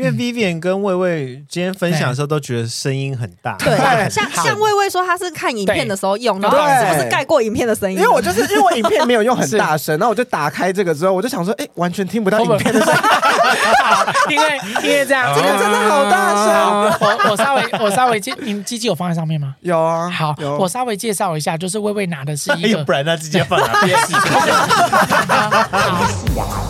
因为 Vivian 跟魏魏今天分享的时候都觉得声音很大，对，像像魏魏说他是看影片的时候用，然后是不是盖过影片的声音？因为我就是因为我影片没有用很大声，然后我就打开这个之后，我就想说，哎，完全听不到影片的声音，因为因为这样，这个真的好大声。我我稍微我稍微介，你们机器有放在上面吗？有啊，好，我稍微介绍一下，就是魏魏拿的是一个，不然他直接放哪边？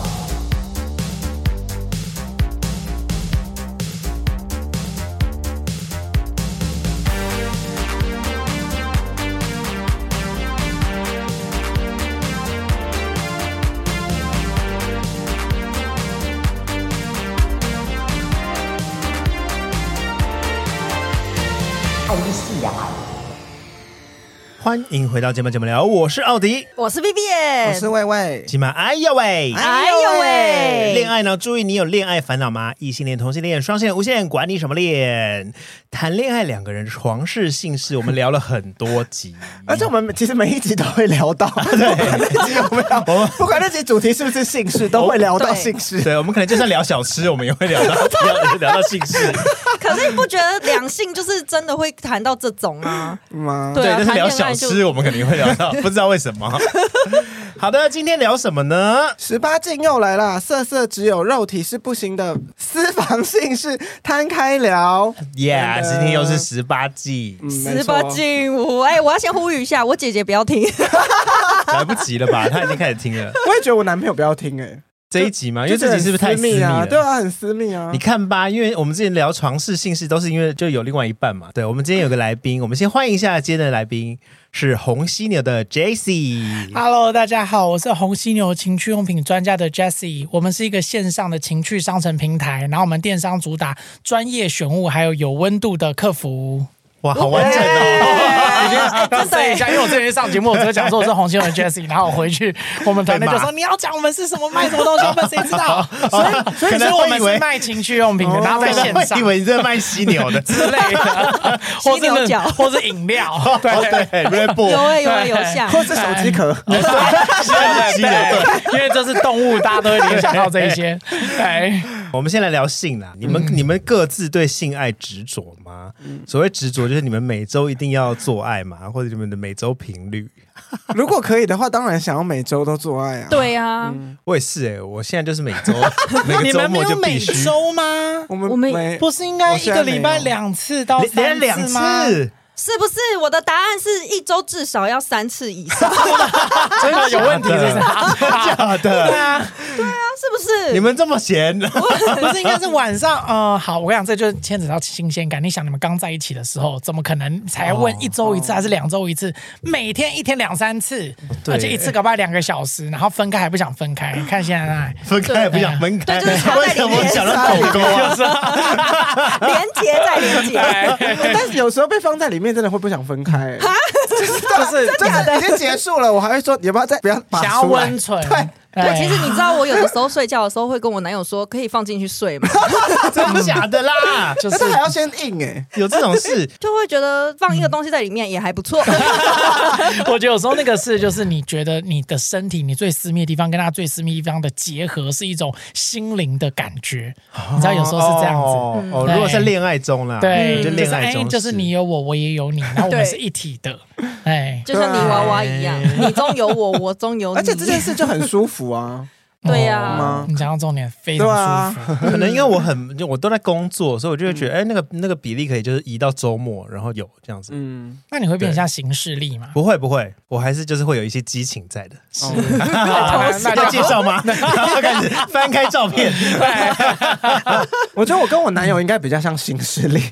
欢迎回到节目节目聊，我是奥迪，我是 Vivian，我是魏魏。今晚哎呦喂，哎呦喂，恋爱呢？注意，你有恋爱烦恼吗？异性恋、同性恋、双性恋、无限恋，管你什么恋？谈恋爱，两个人床事性事，我们聊了很多集，而且我们其实每一集都会聊到，对，那集有没有？我们不管那集主题是不是性事，都会聊到性事。对，我们可能就算聊小吃，我们也会聊到 聊，聊到性事。可是你不觉得两性就是真的会谈到这种啊？吗？对，但是聊小吃，我们肯定会聊到，不知道为什么。好的，今天聊什么呢？十八禁又来了，色色只有肉体是不行的，私房性事摊开聊。Yeah，今天又是十八禁，十八禁，我哎，我要先呼吁一下，我姐姐不要听，来不及了吧？她已经开始听了。我也觉得我男朋友不要听哎。这一集嘛，因为这集是不是太私密啊？对啊，很私密啊。你看吧，因为我们之前聊床事性事，都是因为就有另外一半嘛。对，我们今天有个来宾，我们先欢迎一下今天的来宾是红犀牛的 Jessie。Hello，大家好，我是红犀牛情趣用品专家的 Jessie。我们是一个线上的情趣商城平台，然后我们电商主打专业选物，还有有温度的客服。哇，好完整哦！已经 要等一下，因为我之前上节目，我只讲说我是红犀牛的 Jessie，然后我回去 我们团队就说你要讲我们是什么卖什么东西，我们谁知道？所以所以说我们是卖情趣用品的，然后在线上，以为你在卖犀牛的。之类的，犀牛角。或是饮料，对对。对，有诶有诶有像，或是手机壳，对。对对，因为这是动物，大家都会联想到这一些。哎，我们先来聊性啦，你们你们各自对性爱执着吗？所谓执着。就是你们每周一定要做爱嘛？或者你们的每周频率？如果可以的话，当然想要每周都做爱啊。对啊，嗯、我也是哎、欸，我现在就是每周，每个周末就必须。每周吗？我们我们不是应该一个礼拜两次到三次吗？是不是我的答案是一周至少要三次以上？真的有问题是？假的？对啊，不是？你们这么闲？不是应该是晚上？呃，好，我跟你讲，这就牵扯到新鲜感。你想，你们刚在一起的时候，怎么可能才问一周一次还是两周一次？每天一天两三次，而且一次搞不好两个小时，然后分开还不想分开。你 看现在，分开也不想分开，对为什么想到狗狗啊？连接再连接，但是有时候被放在里面。真的会不想分开、就是就是就是已经结束了，我还会说你要不要再不要想要温存？对。对，其实你知道，我有的时候睡觉的时候会跟我男友说，可以放进去睡吗？真的假的啦？就是还要先硬哎，有这种事，就会觉得放一个东西在里面也还不错。我觉得有时候那个事就是你觉得你的身体，你最私密的地方跟他最私密地方的结合是一种心灵的感觉。你知道有时候是这样子。哦，如果是恋爱中啦，对，就恋爱中就是你有我，我也有你，然后我们是一体的。哎，就像泥娃娃一样，你中有我，我中有你，而且这件事就很舒服啊。对呀，你讲到重点，非常舒服。可能因为我很，就我都在工作，所以我就会觉得，哎，那个那个比例可以就是移到周末，然后有这样子。嗯，那你会变成像行事力吗？不会不会，我还是就是会有一些激情在的。是，那要介绍吗？开始翻开照片。我觉得我跟我男友应该比较像行事力。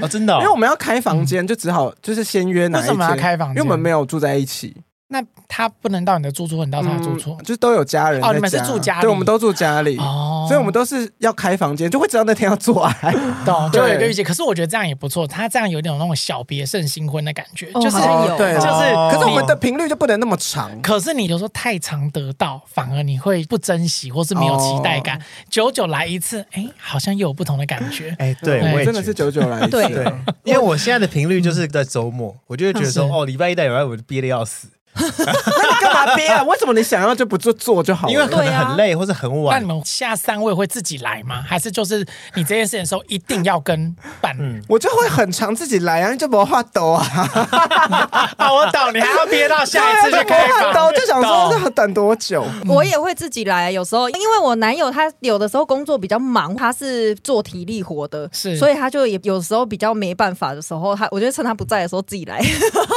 哦，真的，因为我们要开房间，就只好就是先约哪一间。为什么要开房间？因为我们没有住在一起。那他不能到你的住处，你到他的住处，就是都有家人。哦，你们是住家里，对，我们都住家里，哦所以我们都是要开房间，就会知道那天要做爱。懂，就有一个预期。可是我觉得这样也不错，他这样有点那种小别胜新婚的感觉，就是有，对，就是。可是我们的频率就不能那么长。可是你有时候太常得到，反而你会不珍惜，或是没有期待感。久久来一次，哎，好像又有不同的感觉。哎，对，我真的是久久来一次。对，因为我现在的频率就是在周末，我就会觉得说，哦，礼拜一到礼拜五就憋得要死。那你干嘛憋啊？为什么你想要就不做做就好了？因为可能很累或者很晚。那你们下三位会自己来吗？还是就是你这件事情的时候一定要跟伴侣？嗯我就会很常自己来啊，就不画抖啊。啊，我懂，你还要憋到下一次就可以画抖，就想说懂要等多久？我也会自己来，有时候因为我男友他有的时候工作比较忙，他是做体力活的，是所以他就也有时候比较没办法的时候，他我就趁他不在的时候自己来。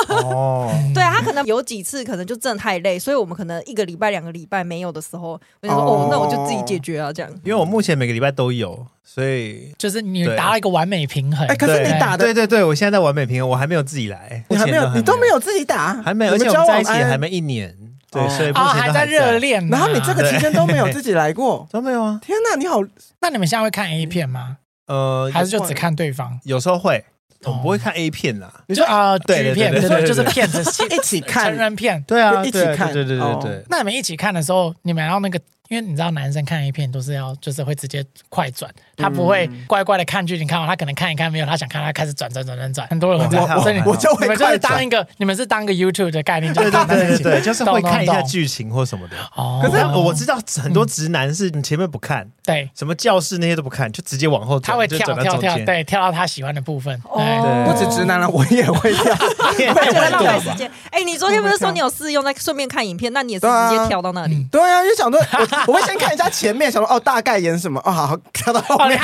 哦，对啊，他可能有几次可能就真的太累，所以我们可能一个礼拜、两个礼拜没有的时候，我就说哦哦，那我就自己解决啊，这样。因为我目前每个礼拜都有，所以就是你达到一个完美平衡。哎，可是你打的对对对，我现在在完美平衡，我还没有自己来，你还没有，你都没有自己打，还没有，而且我们交在一起还没一年，对，哦所以目啊，前还在热恋呢，然后你这个期间都没有自己来过，都没有啊，天哪，你好，那你们现在会看 A 片吗？呃，还是就只看对方？有时候会，我们不会看 A 片啦。你说就啊，对对对对对对就是对骗子 一起看成人片。对啊，一起看对啊对对对哦对对。那你们一起看的时候，你们要那个，因为你知道男生看 A 片都是要，就是会直接快转，他不会乖乖的看剧情看完，他可能看一看没有，他想看，他开始转转转转转，很多人会这样，我所以你我就会你们就是当一个，你们是当个 YouTube 的概念，就对对对对对，就是会看一下剧情或什么的。哦，可是我知道很多直男是你前面不看，对，什么教室那些都不看，就直接往后跳，他会就转到跳跳跳，中间。对，跳到他喜欢的部分。对哦不止直男了，我也会跳。我觉得太多了？浪费时间。哎，你昨天不是说你有试用，再顺便看影片，那你也是直接跳到那里？对啊，就想说，我会先看一下前面，想说哦，大概演什么，哦，好，好跳到后，面，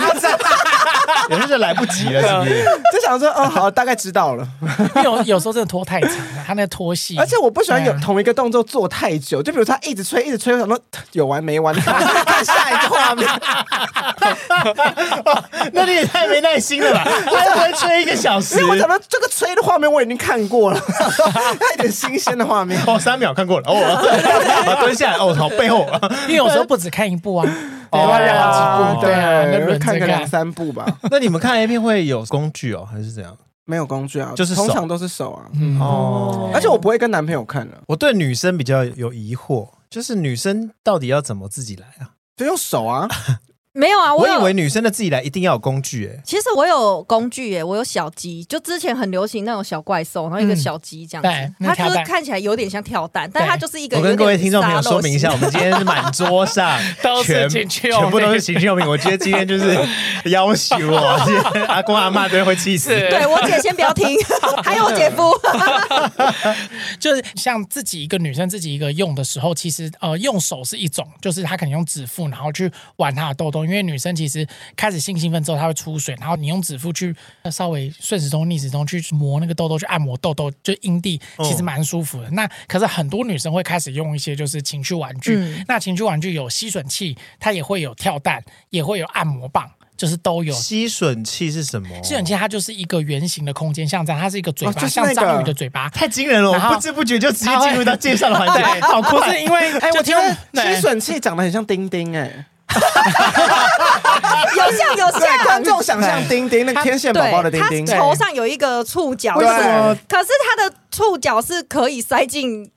有时候就来不及了，是不是？就想说，哦，好，大概知道了。因为有有时候真的拖太长了，他那个拖戏，而且我不喜欢有同一个动作做太久，就比如他一直吹，一直吹，我想说有完没完，看下一个画面。那你也太没耐心了吧？他要不会吹一个小时因为？我想到这个吹的画面我已经看过了，要一点新鲜的画面。哦，三秒看过了，哦，啊蹲下来，哦，好背后，因为有时候不止看一部啊，对哦对啊，那轮着看个两。三部吧。那你们看 A 片会有工具哦，还是怎样？没有工具啊，就是手通常都是手啊。嗯哦，而且我不会跟男朋友看的，我对女生比较有疑惑，就是女生到底要怎么自己来啊？就用手啊。没有啊，我有以为女生的自己来一定要有工具，哎，其实我有工具耶，我有小鸡，就之前很流行那种小怪兽，然后一个小鸡这样子，它就是看起来有点像跳蛋，但它就是一个。我跟各位听众朋友说明一下，我们今天是满桌上 都是全情趣用品全部都是情趣用品。我觉得今天就是 要求我，今天阿公阿妈都会气死。对我姐先不要听，还有我姐夫。就是像自己一个女生自己一个用的时候，其实呃用手是一种，就是她可能用指腹，然后去玩她的痘痘，因为女生其实开始性兴奋之后，她会出水，然后你用指腹去稍微顺时钟逆时钟去磨那个痘痘，去按摩痘痘，就阴蒂其实蛮舒服的。那可是很多女生会开始用一些就是情趣玩具，嗯那情趣玩具有吸吮器，它也会有跳蛋，也会有按摩棒。就是都有吸吮器是什么？吸吮器，它就是一个圆形的空间，像这样，它是一个嘴巴，哦就是那个像章鱼的嘴巴，太惊人了！我不知不觉就直接进入到介绍的环节，对，好不快是。因为哎，我听吸吮器长得很像丁丁，哎，有 像有像，观像。众想象丁丁，那个天线宝宝的丁丁，它头上有一个触角，对可是可是它的触角是可以塞进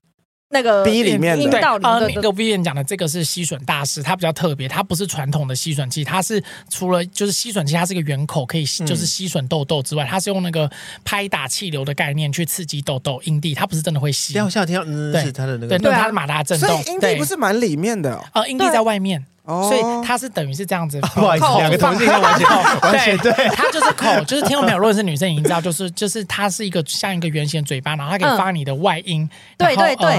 那个 B 里面的对，阴道呃，里的。那个 Vivian 讲的这个是吸吮大师，它比较特别，它不是传统的吸吮器，它是除了就是吸吮器，它是一个圆口可以吸就是吸吮痘痘之外，它是用那个拍打气流的概念去刺激痘痘阴蒂，它不是真的会吸。等一下我听到，嗯，对是它的那对，个对它的马达震动，所以阴对蒂不是蛮里面的哦呃阴蒂在外面。哦。所以它是等于是这样子，不好意思，两个同性恋完全完全对。它就是口，就是听众朋友，如果是女生已经知道，就是就是它是一个像一个圆形的嘴巴，然后它可以发你的外阴，然后对对。对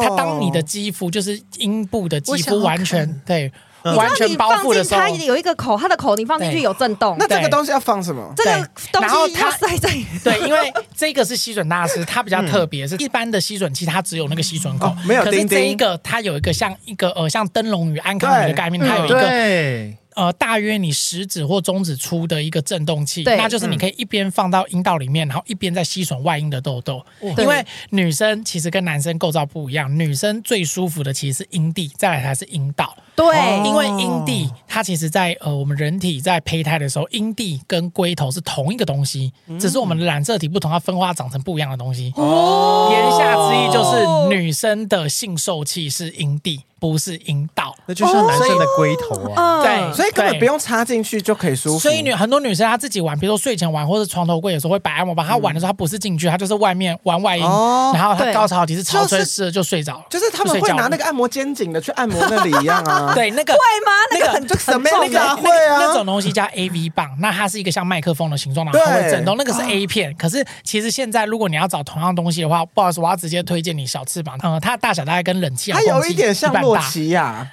它当你的肌肤就是阴部的肌肤完全对你完全包覆的时候。它，有一个口，它的口你放进去有震动。那这个东西要放什么？这个东西它塞在对，因为这个是吸吮大师，它比较特别，是一般的吸吮器它只有那个吸吮口。哦，没有可是这一个它有一个像一个呃像灯笼鱼、安康鱼的概念，它有一个。对，呃，大约你食指或中指出的一个震动器，对。那就是你可以一边放到阴道里面，然后一边在吸吮外阴的痘痘。对因为女生其实跟男生构造不一样，女生最舒服的其实是阴蒂，再来才是阴道。对，因为阴蒂它其实在呃我们人体在胚胎的时候，阴蒂跟龟头是同一个东西，只是我们的染色体不同，它分化长成不一样的东西。哦，言下之意就是女生的性受器是阴蒂。不是阴道，那就像男生的龟头啊。对，所以根本不用插进去就可以舒服。所以女很多女生她自己玩，比如说睡前玩，或者床头柜有时候会摆按摩棒。她玩的时候，她不是进去，她就是外面玩外阴，然后她高潮其实潮吹湿了就睡着了。就是他们会拿那个按摩肩颈的去按摩那里一样啊。对，那个会吗？那个很么那个会啊？那种东西叫 AV 棒，那它是一个像麦克风的形状，然后它会震动。那个是 A 片。可是其实现在如果你要找同样东西的话，不好意思，我要直接推荐你小翅膀。嗯，它的大小大概跟冷气，它有一点像洛奇亚。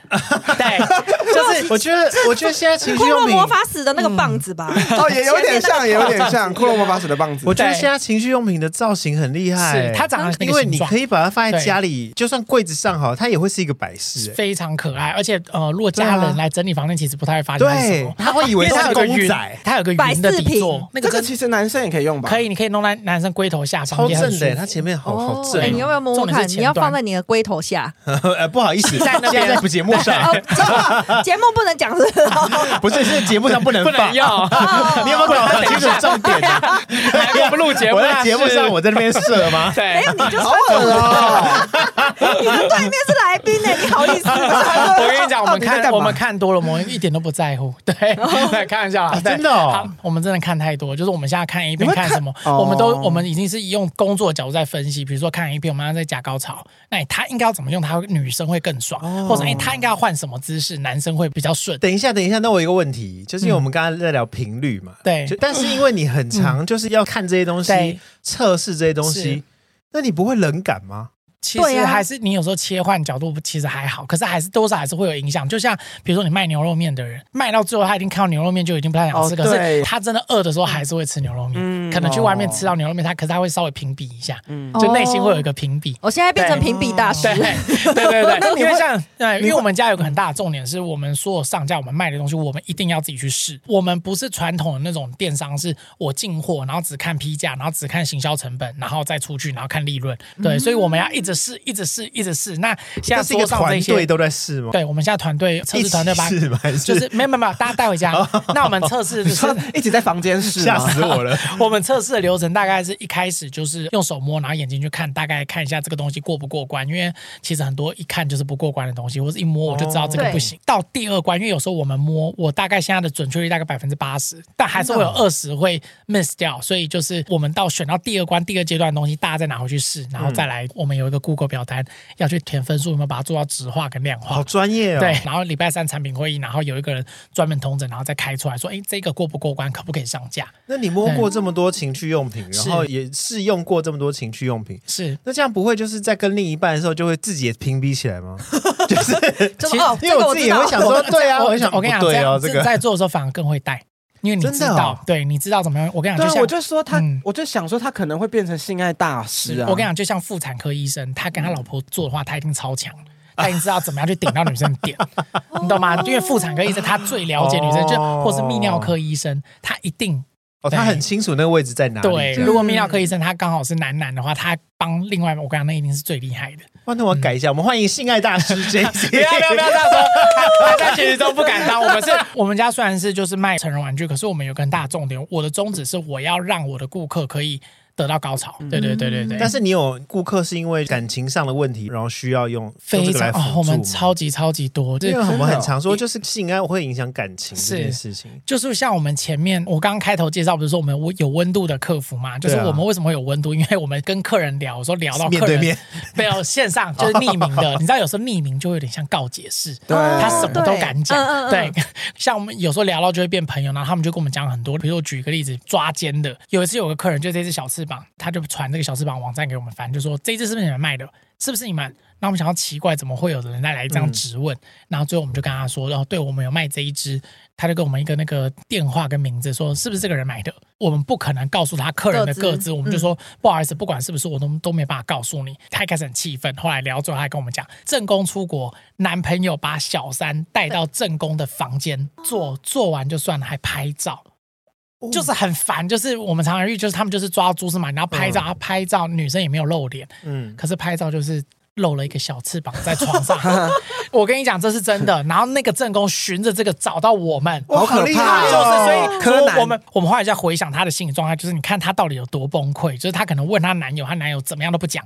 对，就是我觉得，我觉得现在情趣用品，骷髅魔法使的那个棒子吧，哦，也有点像，也有点像骷髅魔法使的棒子。我觉得现在情趣用品的造型很厉害，它长得，因为你可以把它放在家里，就算柜子上好，它也会是一个摆饰，非常可爱。而且呃，如果家人来整理房间，其实不太会发现对，他会以为它有个公仔，它有个云的底座，那个其实男生也可以用吧？可以，你可以弄在男生龟头下方，超正的，它前面好好正。你要不要摸摸看？你要放在你的龟头下？呃，不好意思，在那边在节目上。节目不能讲是？不是，是节目上不能不能放。你有没有搞清楚重点？不录节目，我在节目上我在那边射吗？对，没有你就好恶哦。你的对面是来宾呢，你好意思？我跟你讲，我们看我们看多了，我们一点都不在乎。对，开玩笑啦，真的哦。我们真的看太多，就是我们现在看 A 片看什么，我们都我们已经是用工作角度在分析。比如说看 A 片，我们要在假高潮，那他应该要怎么用，他女生会更爽，或者哎，他应该要换什么姿势，男生会比较顺。等一下，等一下，那我有一个问题，就是因为我们刚刚在聊频率嘛，对，但是因为你很长就是要看这些东西，测试这些东西，那你不会冷感吗？其实还是你有时候切换角度其实还好，可是还是多少还是会有影响。就像比如说你卖牛肉面的人，卖到最后他已经看到牛肉面就已经不太想吃，可是他真的饿的时候还是会吃牛肉面。可能去外面吃到牛肉面，他可是他会稍微评比一下，就内心会有一个评比。我现在变成评比大师。对对对对，因为像对，因为我们家有个很大的重点是我们所有上架我们卖的东西，我们一定要自己去试。我们不是传统的那种电商，是我进货然后只看批价，然后只看行销成本，然后再出去然后看利润。对，所以我们要一直试，一直试。一直试，那现在是一个团队都在试吗？对，我们现在团队测试团队吧，就是没有没有没有，大家带回家。那我们测试就是一直在房间试，吓死我了。我们测试的流程大概是一开始就是用手摸，然后眼睛去看，大概看一下这个东西过不过关。因为其实很多一看就是不过关的东西，或者一摸我就知道这个不行。到第二关，因为有时候我们摸，我大概现在的准确率大概百分之八十，但还是会有二十会 miss 掉。所以就是我们到选到第二关第二阶段的东西，大家再拿回去试，然后再来。我们有一个 Google 表单。要去填分数，有没有把它做到直化跟量化？好专业哦。对，然后礼拜三产品会议，然后有一个人专门统整，然后再开出来说，哎，这个过不过关，可不可以上架？那你摸过这么多情趣用品，然后也试用过这么多情趣用品，是那这样不会就是在跟另一半的时候就会自己也屏蔽起来吗？就是因为我自己也会想说，对啊，我想我跟你讲，这样在做的时候反而更会带。因为你知道，对，你知道怎么样？我跟你讲，就像我就说他，我就想说他可能会变成性爱大师啊。我跟你讲，就像妇产科医生，他跟他老婆做的话，他一定超强，他已经知道怎么样去顶到女生的点，你懂吗？因为妇产科医生他最了解女生，就或是泌尿科医生，他一定哦，他很清楚那个位置在哪里。对，如果泌尿科医生他刚好是男男的话，他帮另外我跟你讲，那一定是最厉害的。那我改一下，我们欢迎性爱大师 J。不要不要不要这样说，大家其实都不敢当。我们是，我们家虽然是就是卖成人玩具，可是我们有个很大的重点，我的宗旨是我要让我的顾客可以。得到高潮，对对对对对。但是你有顾客是因为感情上的问题，然后需要用非常哦，我们超级超级多。因为我们很常说，就是性爱会影响感情这件事情。就是像我们前面我刚刚开头介绍，不是说我们有温度的客服嘛？就是我们为什么会有温度？因为我们跟客人聊，说聊到面对面，没有线上 就是匿名的。你知道有时候匿名就会有点像告解式，对，他什么都敢讲。对，像我们有时候聊到就会变朋友，然后他们就跟我们讲很多。比如我举一个例子，抓奸的，有一次有个客人就这只小翅膀，他就传。这个小翅膀网站给我们翻，就说这一只是不是你们卖的？是不是你们？那我们想要奇怪，怎么会有人再来这样质问？嗯、然后最后我们就跟他说，然后对我们有卖这一只，他就给我们一个那个电话跟名字，说是不是这个人买的？我们不可能告诉他客人的个资，我们就说、嗯、不好意思，不管是不是，我都都没办法告诉你。他一开始很气愤，后来聊最后，他还跟我们讲，正宫出国，男朋友把小三带到正宫的房间做，做完就算了，还拍照。就是很烦，就是我们常常遇，就是他们就是抓蛛丝马迹，然后拍照，嗯、拍照女生也没有露脸，嗯，可是拍照就是露了一个小翅膀在床上。我跟你讲，这是真的。然后那个正宫循着这个找到我们，好可怕！就是所以，柯南，我们我们后来在回想她的心理状态，就是你看她到底有多崩溃，就是她可能问她男友，她男友怎么样都不讲。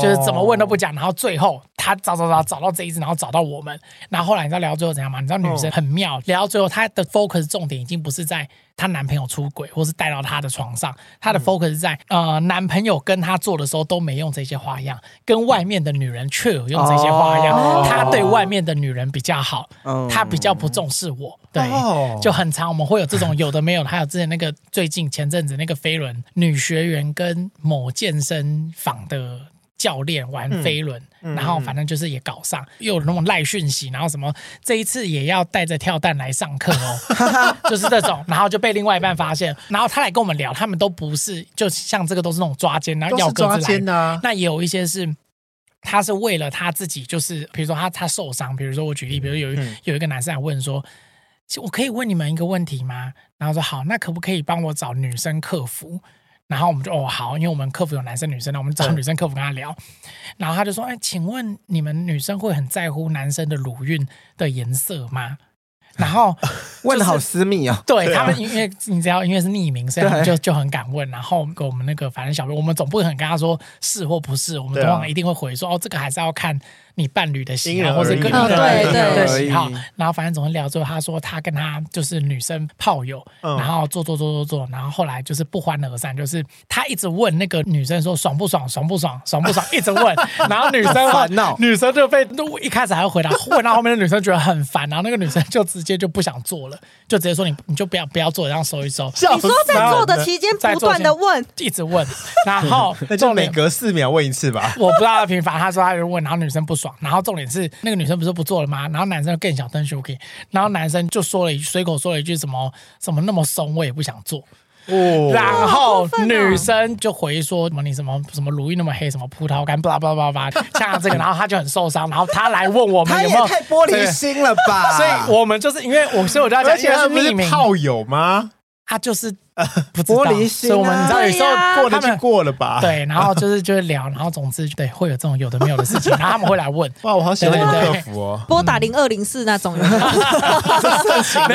就是怎么问都不讲，然后最后他找找找找到这一只，然后找到我们，然后后来你知道聊到最后怎样吗？你知道女生很妙，聊到最后她的 focus 重点已经不是在她男朋友出轨，或是带到她的床上，她的 focus 是在呃男朋友跟她做的时候都没用这些花样，跟外面的女人却有用这些花样，他对外面的女人比较好，他比较不重视我，对，就很长我们会有这种有的没有的，还有之前那个最近前阵子那个飞轮女学员跟某健身房的。教练玩飞轮，嗯、然后反正就是也搞上，嗯、又有那种赖讯息，然后什么这一次也要带着跳蛋来上课哦，就是这种，然后就被另外一半发现，然后他来跟我们聊，他们都不是，就像这个都是那种抓奸，然后要抓奸啊，那也有一些是，他是为了他自己，就是比如说他他受伤，比如说我举例，比如有有一个男生来问说，我可以问你们一个问题吗？然后说好，那可不可以帮我找女生客服？然后我们就哦好，因为我们客服有男生女生的，我们找女生客服跟他聊。然后他就说：“哎，请问你们女生会很在乎男生的乳晕的颜色吗？”然后 问的好私密哦。对他们，因为你知道，因为是匿名，所以他们就就很敢问。然后跟我们那个反正小编，我们总不可能跟他说是或不是，我们通常一定会回说：“哦，这个还是要看。”你伴侣的喜好，或者跟你的喜好，然后反正总是聊之后，他说他跟他就是女生炮友，然后做做做做做，然后后来就是不欢而散，就是他一直问那个女生说爽不爽，爽不爽，爽不爽，一直问，然后女生烦恼，女生就被一开始还会回答，问到后面的女生觉得很烦，然后那个女生就直接就不想做了，就直接说你你就不要不要做，然后收一收。你说在做的期间不断的问，一直问，然后 那就每隔四秒问一次吧。我不知道他频繁，他说他就问，然后女生不爽。然后重点是那个女生不是不做了吗？然后男生更想登 Shuki，然后男生就说了一句随口说了一句什么什么那么松，我也不想做。哦，然后女生就回说什么你什么什么乳晕那么黑，什么葡萄干，巴拉巴拉巴拉巴拉，像这个，然后他就很受伤，然后他来问我们有没有太玻璃心了吧？所以我们就是因为我所以我就要讲，而且他不是炮友吗？他就是。玻璃心，所以我们你知道有时候过了就过了吧。对，然后 就是就是聊，然后总之对会有这种有的没有的事情，然后他们会来问。哇，我好喜欢客服哦，拨打零二零四那种。没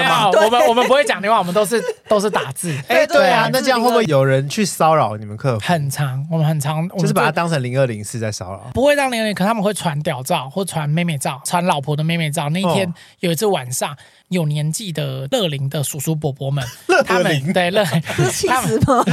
有，我们我们不会讲电话，我们都是都是打字。哎，对啊，那这样会不会有人去骚扰你们客服？很常，我们很常，就是把它当成零二零四在骚扰。不会当零二零，可他们会传屌照或传妹妹照，传老婆的妹妹照。那一天有一次晚上。有年纪的乐龄的叔叔伯伯们，他们对乐 七十吗？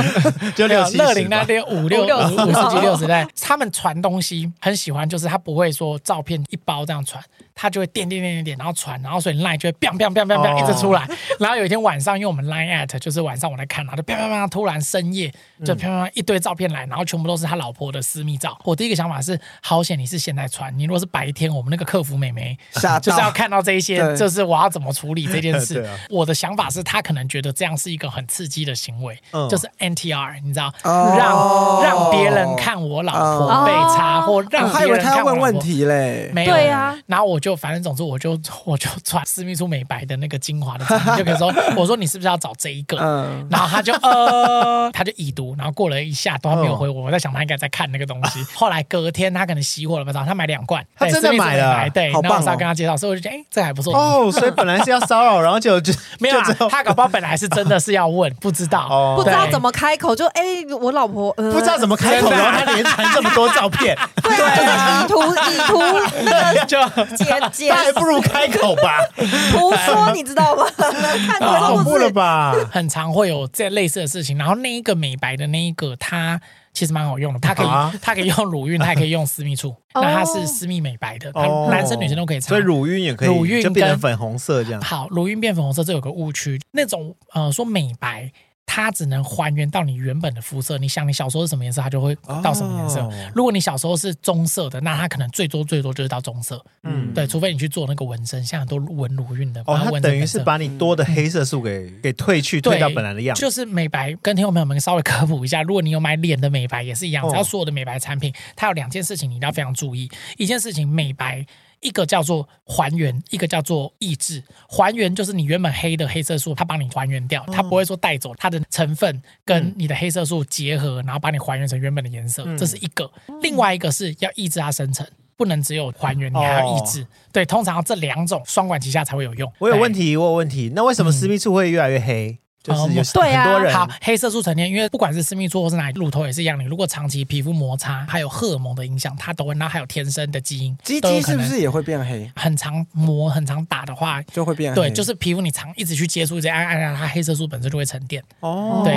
就六乐龄那边五六五十几六十代，他们传东西很喜欢，就是他不会说照片一包这样传。他就会点点点点点，然后传，然后所以 line 就会 biang biang biang biang biang 一直出来。然后有一天晚上，因为我们 line at 就是晚上我来看，然后就 biang biang biang，突然深夜就 biang biang 一堆照片来，然后全部都是他老婆的私密照。我第一个想法是，好险你是现在传，你如果是白天，我们那个客服美眉就是要看到这一些，就是我要怎么处理这件事。我的想法是他可能觉得这样是一个很刺激的行为，就是 NTR，你知道，让让别人看我老婆被插，或让别人看我问题嘞，没有对呀。然后我就。反正总之我就我就传私密处美白的那个精华的，就可以说 我说你是不是要找这一个？嗯，然后他就呃 他就已读，然后过了一下都还没有回我，我在想他应该在看那个东西。后来隔天他可能熄火了，不知道他买两罐，他真的买了，对，然后我跟他介绍，所以我就觉得哎这还不错哦。所以本来是要骚扰，然后就就 没有他搞不好本来是真的是要问，不知道不知道怎么开口，就哎我老婆不知道怎么开口，然后他连传这么多照片，对啊，以图以图那个 就那还不如开口吧。胡说，你知道吗？太恐怖了吧！很常会有这类似的事情。然后那一个美白的那一个，它其实蛮好用的。它可以，它可以用乳晕，它也可以用私密处。那它是私密美白的，男生女生都可以擦。所以乳晕也可以，乳晕就变成粉红色这样。好，乳晕变粉红色，这有个误区。那种呃，说美白。它只能还原到你原本的肤色。你想，你小时候是什么颜色，它就会到什么颜色。如果你小时候是棕色的，那它可能最多最多就是到棕色。嗯，对，除非你去做那个纹身，像很多纹乳晕的。哦，它等于是把你多的黑色素给给褪去，褪到本来的样子。就是美白，跟听众朋友们稍微科普一下，如果你有买脸的美白也是一样，只要所有的美白产品，它有两件事情你一定要非常注意。一件事情，美白。一个叫做还原，一个叫做抑制。还原就是你原本黑的黑色素，它帮你还原掉，它不会说带走它的成分跟你的黑色素结合，然后把你还原成原本的颜色，这是一个。另外一个是要抑制它生成。不能只有还原，你还要抑制。对，通常这两种双管齐下才会有用。我有问题，我有问题。那为什么私密处会越来越黑？就是有很多人、嗯啊、好黑色素沉淀，因为不管是私密处或是哪里，乳头也是一样。你如果长期皮肤摩擦，还有荷尔蒙的影响，它都会。然后还有天生的基因，鸡鸡是不是也会变黑？很常磨、很常打的话，就会变黑。对，就是皮肤你常一直去接触，这样按按按，它黑色素本身就会沉淀。哦，对，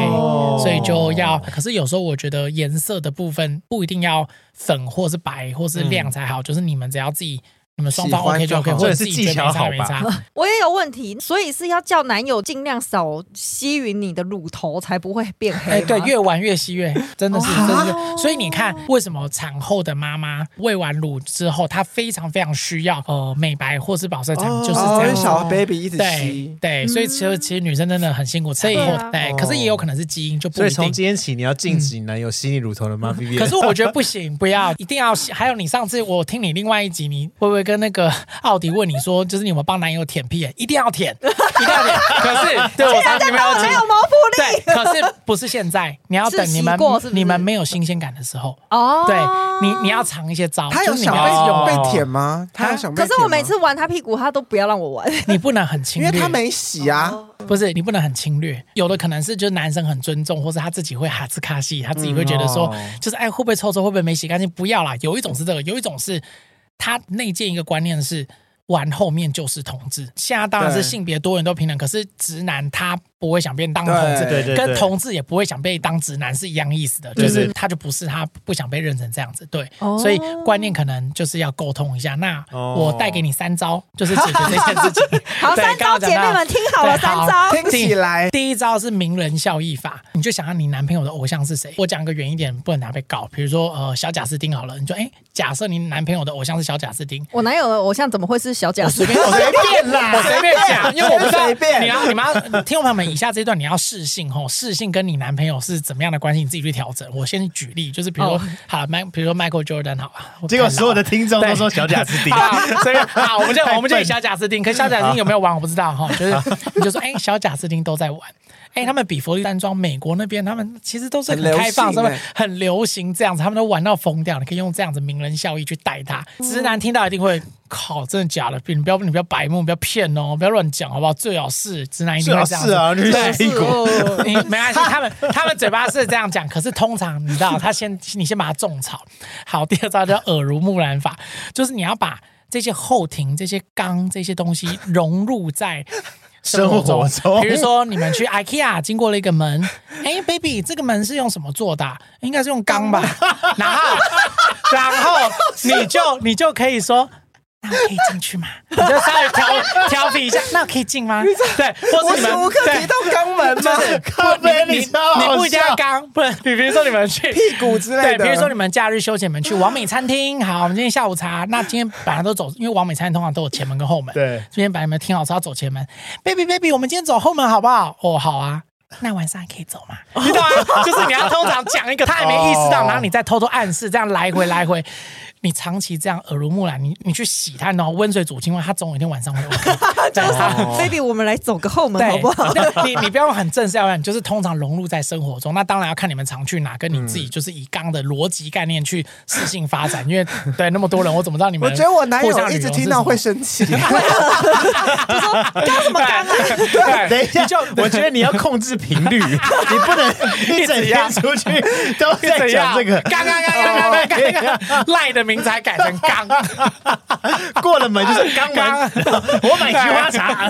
所以就要。可是有时候我觉得颜色的部分不一定要粉或是白或是亮才好，嗯、就是你们只要自己。你们双方 OK 就 OK，或者是技巧好吧？我也有问题，所以是要叫男友尽量少吸吮你的乳头，才不会变黑。对，越玩越吸越，真的是，真的是。所以你看，为什么产后的妈妈喂完乳之后，她非常非常需要呃美白或是保色产品，就是这样。小 baby 一直吸，对，所以其实其实女生真的很辛苦，所以对，可是也有可能是基因，就不一定。所以从今天起，你要禁止男友吸你乳头了吗？可是我觉得不行，不要，一定要。还有你上次我听你另外一集，你会不会跟那个？奥迪问你说：“就是你有没有帮男友舔屁眼？一定要舔，一定要舔。可是，对我上次没有没有毛福利。对，可是不是现在，你要等你们你们没有新鲜感的时候哦。对你，你要尝一些招。他有想被有被舔吗？他有想被舔。可是我每次玩他屁股，他都不要让我玩。你不能很侵略，因为他没洗啊。不是，你不能很侵略。有的可能是就是男生很尊重，或是他自己会哈兹卡西，他自己会觉得说，就是哎会不会臭臭，会不会没洗干净？不要啦。有一种是这个，有一种是他内建一个观念是。玩后面就是同志，现在当然是性别多元都平等，可是直男他不会想变当同志，对对对，跟同志也不会想被当直男是一样意思的，就是他就不是他不想被认成这样子，对，所以观念可能就是要沟通一下。那我带给你三招，就是解决这件事情。好，三招，姐妹们听好了，三招。听起来，第一招是名人效益法，你就想要你男朋友的偶像是谁？我讲个远一点，不能拿被告，比如说呃小贾斯汀好了，你就哎，假设你男朋友的偶像是小贾斯汀，我男友的偶像？怎么会是？小贾斯汀，我随便啦，我随便。讲，因为我不知道你要你们要听我朋友们，以下这一段你要试性吼，试性跟你男朋友是怎么样的关系，你自己去调整。我先举例，就是比如说好，麦，比如说 Michael Jordan 好吧，结果所有的听众都说小贾斯汀，所以好，我们就我们就以小贾斯汀，可小贾斯汀有没有玩我不知道哈，就是你就说哎，小贾斯汀都在玩。哎、欸，他们比佛利山庄，美国那边他们其实都是很开放，是不是很流行这样子？他们都玩到疯掉，你可以用这样子名人效益去带他。直男听到一定会靠，真的假的？你不要你不要白目，不要骗哦，不要乱讲，好不好？最好是直男一定要这样子。是啊，对，屁股，你没关系。他们他们嘴巴是这样讲，可是通常你知道，他先你先把它种草。好，第二招叫耳濡目染法，就是你要把这些后庭、这些缸这些东西融入在。生活中，比如说你们去 IKEA 经过了一个门，哎，baby，这个门是用什么做的？应该是用钢吧？然后，然后你就你就可以说。那我可以进去吗？你就稍微调 调皮一下，那我可以进吗？对，或是你们对，提到肛门吗？你你不一定要肛，不能你 比如说你们去屁股之类的，对，比如说你们假日休闲，你们去王美餐厅。好，我们今天下午茶。那今天本来都走，因为王美餐厅通常都有前门跟后门。对，今天本来你们听好是要走前门，baby baby，我们今天走后门好不好？哦，好啊。那晚上还可以走吗？你懂吗？就是你要通常讲一个，他还没意识到，然后你再偷偷暗示，这样来回来回。你长期这样耳濡目染，你你去洗它，然后温水煮青蛙，它总有一天晚上会 OK。哦、Baby，我们来走个后门好不好？你你不要很正式要，要你就是通常融入在生活中。那当然要看你们常去哪，跟你自己就是以刚的逻辑概念去适性发展。因为对那么多人，我怎么知道你们？我觉得我男友一直听到会生气。他说干什么干啊？对，等一下，就我觉得你要控制频率，你不能一整天出去都在讲这个。刚刚刚刚刚刚刚赖的名。名字还改成刚，过了门就是刚刚。我买菊花茶，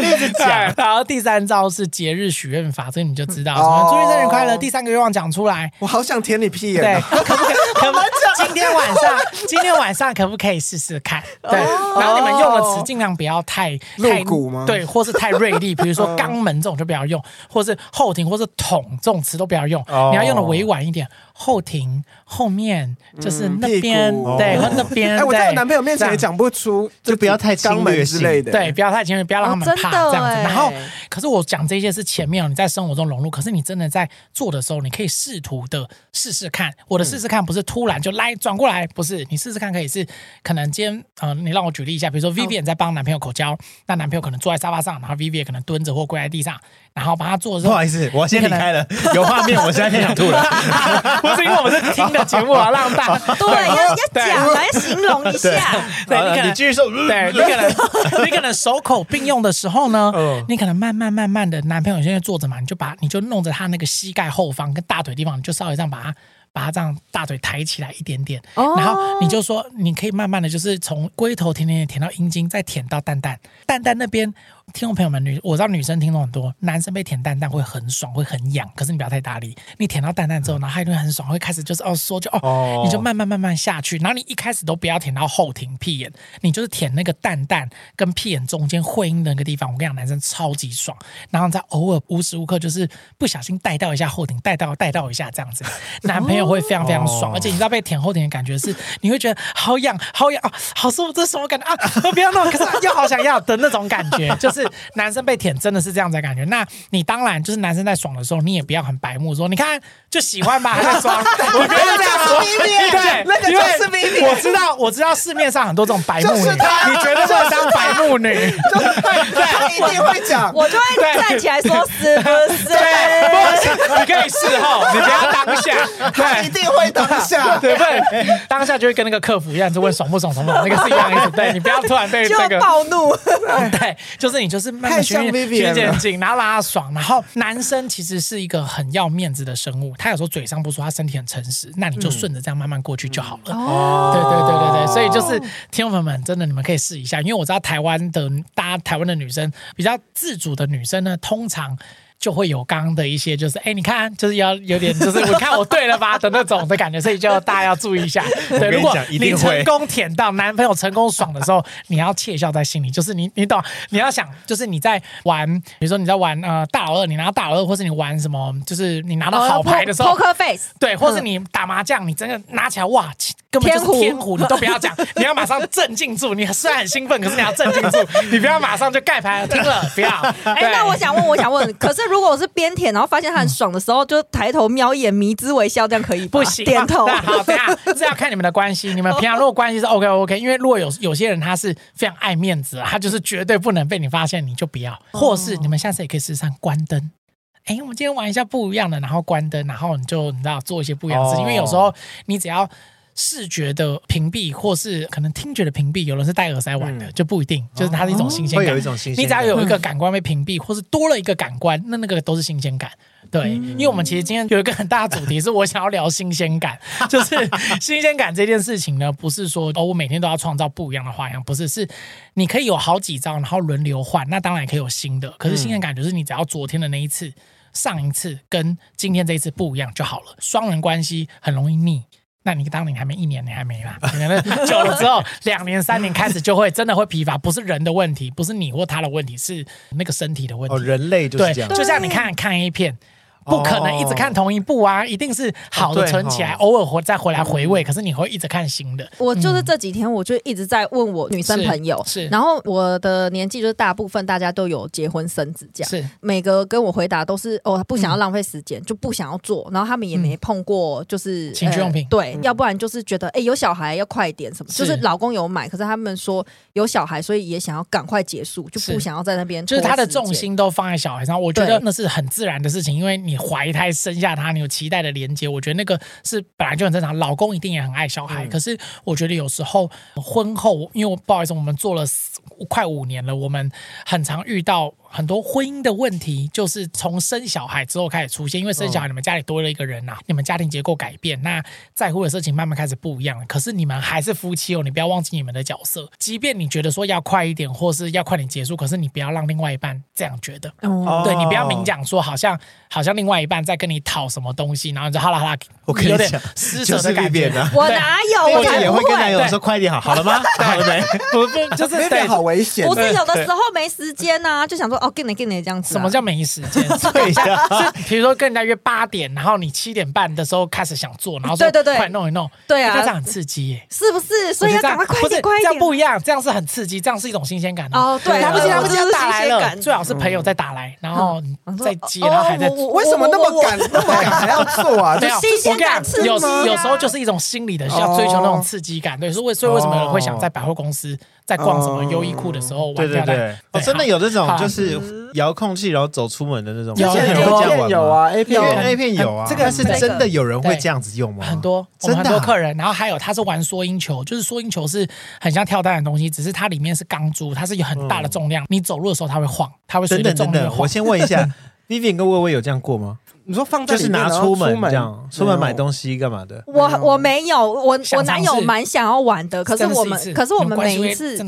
一直讲。然后第三招是节日许愿法，这你就知道。什么祝你生日快乐，第三个愿望讲出来。我好想舔你屁眼。对，可不可以？可不可以？今天晚上，今天晚上可不可以试试看？对。然后你们用的词尽量不要太 露骨吗？对，或是太锐利，比如说肛门这种就不要用，或是后庭或是捅这种词都不要用。你要用的委婉一点。后庭后面就是那边，对，和那边。哎，我在我男朋友面前也讲不出，就不要太侵略之类的。对，不要太侵略，不要让他们怕这样子。然后，可是我讲这些是前面，你在生活中融入。可是你真的在做的时候，你可以试图的试试看。我的试试看不是突然就来转过来，不是。你试试看可以是，可能今天，嗯，你让我举例一下，比如说 Vivian 在帮男朋友口交，那男朋友可能坐在沙发上，然后 Vivian 可能蹲着或跪在地上，然后把它做的时候，不好意思，我先离开了，有画面，我现在偏想吐了。不是因为我们是听的节目啊，让大对要要讲来形容一下。对，你可能继续说，对，你可能你可能手口并用的时候呢，你可能慢慢慢慢的，男朋友现在坐着嘛，你就把你就弄着他那个膝盖后方跟大腿地方，你就稍微这样把他。把他这样大腿抬起来一点点，然后你就说，你可以慢慢的就是从龟头舔舔舔舔到阴茎，再舔到蛋蛋，蛋蛋那边。听众朋友们，女我知道女生听众很多，男生被舔蛋蛋会很爽，会很痒，可是你不要太大力。你舔到蛋蛋之后，然后他就会很爽，会开始就是哦说就哦，哦，你就慢慢慢慢下去。然后你一开始都不要舔到后庭屁眼，你就是舔那个蛋蛋跟屁眼中间会阴的那个地方。我跟你讲，男生超级爽。然后再偶尔无时无刻就是不小心带到一下后庭，带到带到一下这样子，男朋友会非常非常爽。哦、而且你知道被舔后庭的感觉是，你会觉得好痒好痒啊，好舒服，这是什么感觉啊？不要弄，可是又好想要的那种感觉，就是。男生被舔真的是这样子的感觉，那你当然就是男生在爽的时候，你也不要很白目说，你看就喜欢吧，还在爽。我觉得这样说，对，那个就是秘密。我知道，我知道市面上很多这种白目女，你觉得这当白目女，对，他一定会讲，我就会站起来说是不是？对，你可以事后，你不要当下，他一定会当下，对不对？当下就会跟那个客服一样，就问爽不爽，爽不爽，那个是一样的意思。对，你不要突然被这个暴怒，对，就是你就是。太像 Vivian 然后让他爽。然后男生其实是一个很要面子的生物，他有时候嘴上不说，他身体很诚实。那你就顺着这样慢慢过去就好了。哦、嗯，对对对对对，所以就是听众朋友们，真的你们可以试一下，因为我知道台湾的大家台湾的女生比较自主的女生呢，通常。就会有刚刚的一些，就是哎，你看，就是要有点，就是 我看我对了吧的那种的感觉，所以就大家要注意一下。对，如果你成功舔到男朋友成功爽的时候，你要窃笑在心里，就是你你懂，你要想，就是你在玩，比如说你在玩呃大老二，你拿到大老二，或是你玩什么，就是你拿到好牌的时候，Poker Face，对，或是你打麻将，你真的拿起来哇，根本就是天胡，你都不要讲，你要马上镇静住。你虽然很兴奋，可是你要镇静住，你不要马上就盖牌听了，不要。哎，那我想问，我想问，可是。如果我是边舔，然后发现他很爽的时候，就抬头瞄一眼，迷之微笑，这样可以不行？点头。好，等下这要看你们的关系。你们平常如果关系是 OK OK，因为如果有有些人他是非常爱面子，他就是绝对不能被你发现，你就不要。或是你们下次也可以试试看关灯。哎，我们今天玩一下不一样的，然后关灯，然后你就你知道做一些不一样的事情。因为有时候你只要。视觉的屏蔽，或是可能听觉的屏蔽，有人是戴耳塞玩的，嗯、就不一定，就是它是一种新鲜感。会有一种新鲜感。你只要有一个感官被屏蔽，或是多了一个感官，那那个都是新鲜感。对，嗯、因为我们其实今天有一个很大的主题，是我想要聊新鲜感，就是新鲜感这件事情呢，不是说哦，我每天都要创造不一样的花样，不是，是你可以有好几招，然后轮流换，那当然也可以有新的。可是新鲜感就是你只要昨天的那一次、上一次跟今天这一次不一样就好了。双人关系很容易腻。那你当你还没一年，你还没啦。可能久了之后，两年、三年开始就会真的会疲乏，不是人的问题，不是你或他的问题，是那个身体的问题。哦，人类就是这样。就像你看看 A 片。不可能一直看同一部啊，一定是好的存起来，偶尔回再回来回味。可是你会一直看新的。我就是这几天，我就一直在问我女生朋友，是。然后我的年纪就是大部分大家都有结婚生子这样，是。每个跟我回答都是哦，不想要浪费时间，就不想要做。然后他们也没碰过，就是情趣用品。对，要不然就是觉得哎，有小孩要快一点什么，就是老公有买，可是他们说有小孩，所以也想要赶快结束，就不想要在那边。就是他的重心都放在小孩上，我觉得那是很自然的事情，因为你怀胎生。生下他，你有期待的连接，我觉得那个是本来就很正常。老公一定也很爱小孩，嗯、可是我觉得有时候婚后，因为不好意思，我们做了快五年了，我们很常遇到。很多婚姻的问题就是从生小孩之后开始出现，因为生小孩你们家里多了一个人呐、啊，你们家庭结构改变，那在乎的事情慢慢开始不一样了。可是你们还是夫妻哦，你不要忘记你们的角色。即便你觉得说要快一点，或是要快点结束，可是你不要让另外一半这样觉得。哦，对，你不要明讲说好像好像另外一半在跟你讨什么东西，然后你就哈啦哈啦，我跟你讲，施舍的感觉。我哪有？我也会跟男友说快一点好，好了吗？好了没？不不，就是有点好危险。不是有的时候没时间呐、啊，就想说哦，给你给你这样子。什么叫没时间？对呀，比如说跟人家约八点，然后你七点半的时候开始想做，然后对对对，快弄一弄，对啊，这样很刺激耶，是不是？所以要赶快快点快点，这样不一样，这样是很刺激，这样是一种新鲜感哦。对，来不及，来不及打来了，最好是朋友再打来，然后再接，然后还在。为什么那么赶？那么赶还要做啊？就新鲜感，有有时候就是一种心理的，要追求那种刺激感。对，所以所以为什么有人会想在百货公司在逛什么优衣库的时候玩？对对对，真的有这种就是。遥控器，然后走出门的那种。有有有啊，A 片 A 片有啊。这个是真的有人会这样子用吗？很多，真的很多客人。然后还有他是玩缩阴球，就是缩阴球是很像跳蛋的东西，只是它里面是钢珠，它是有很大的重量，你走路的时候它会晃，它会随着重量晃。我先问一下，Vivian 跟薇薇有这样过吗？你说放在就是拿出门这样，出门买东西干嘛的？我我没有，我我男友蛮想要玩的，可是我们可是我们每一次，你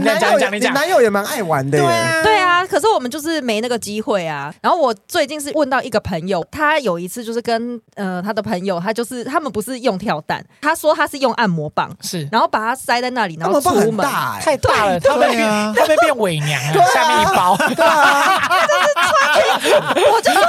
男友你男友也蛮爱玩的，对啊。对啊，可是我们就是没那个机会啊。然后我最近是问到一个朋友，他有一次就是跟呃他的朋友，他就是他们不是用跳蛋，他说他是用按摩棒，是，然后把它塞在那里，然后出门太大了，他被他被变伪娘了，下面一包，对啊，就是穿我就说。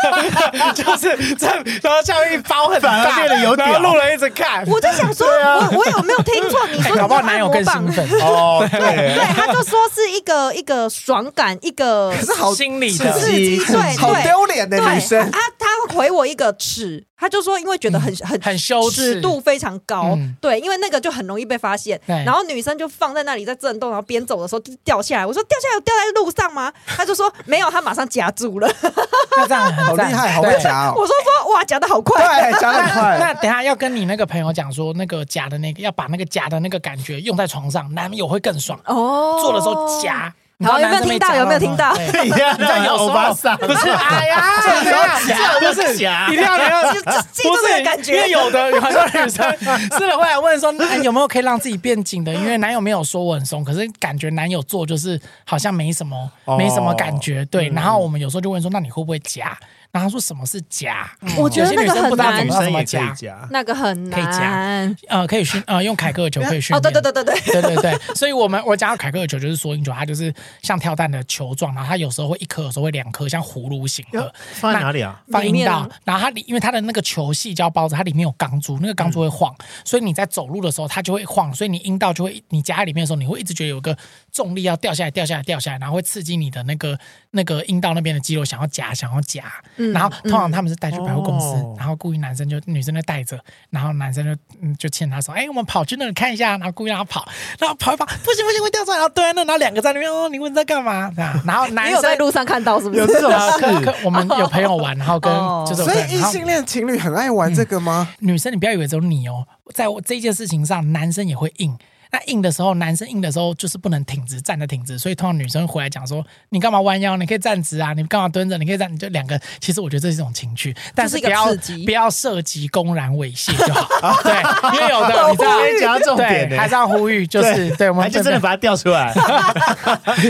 就是这样，然后下面一包很大，然后路人一直看。我就想说，我我有没有听错？你说搞不好男友更兴奋哦，对对，他就说是一个一个爽感，一个可是好心理的刺激，对，好丢脸的女生。他他回我一个尺，他就说因为觉得很很很羞耻，尺度非常高，对，因为那个就很容易被发现。然后女生就放在那里在震动，然后边走的时候就掉下来。我说掉下来掉在路上吗？他就说没有，他马上夹住了。那这样好厉害，好会夹哦！我说说，哇，夹的好快，对，夹的快。那 等下要跟你那个朋友讲说，那个夹的那个要把那个夹的那个感觉用在床上，男友会更爽哦。做的时候夹，好，有没有听到？有没有听到？你看，有欧巴桑，不是？哎呀，这时候夹不是夹，一定要要记住这个感觉。因为有的有很多女生 是的会来问说，有没有可以让自己变紧的？因为男友没有说我很松，可是感觉男友做就是好像没什么，没什么感觉。对，然后我们有时候就问说，那你会不会夹？然后他说什么是夹？我觉得那个很难，什么夹？那个很难。可以夹，呃，可以训，呃，用凯格尔球可以训练。哦，对对对对对对对对。所以我们我讲凯格尔球就是缩阴球，它就是像跳蛋的球状，然后它有时候会一颗，有时候会两颗，像葫芦形的。放在哪里啊？放阴道。然后它里，因为它的那个球细胶包着，它里面有钢珠，那个钢珠会晃，所以你在走路的时候它就会晃，所以你阴道就会，你夹在里面的时候，你会一直觉得有个重力要掉下来，掉下来，掉下来，然后会刺激你的那个那个阴道那边的肌肉，想要夹，想要夹。然后通常他。们是带去百货公司，哦、然后故意男生就女生就带着，然后男生就嗯就牵他说，哎，我们跑去那里看一下，然后故意让他跑，然后跑一跑，不行不行，会掉出来，然后对，那然后两个在那边哦，你问在干嘛？然后男生在路上看到是不是？有这种事，我们有朋友玩，然后跟就是所以异性恋情侣很爱玩这个吗？嗯、女生你不要以为只有你哦，在我这件事情上，男生也会硬。那硬的时候，男生硬的时候就是不能挺直，站着挺直，所以通常女生回来讲说：“你干嘛弯腰？你可以站直啊！你干嘛蹲着？你可以站。”你就两个，其实我觉得这是一种情趣，但是不要不要涉及公然猥亵就好。对，因为有的你知道，讲到重点，还是要呼吁，就是对，我们就真的把它调出来。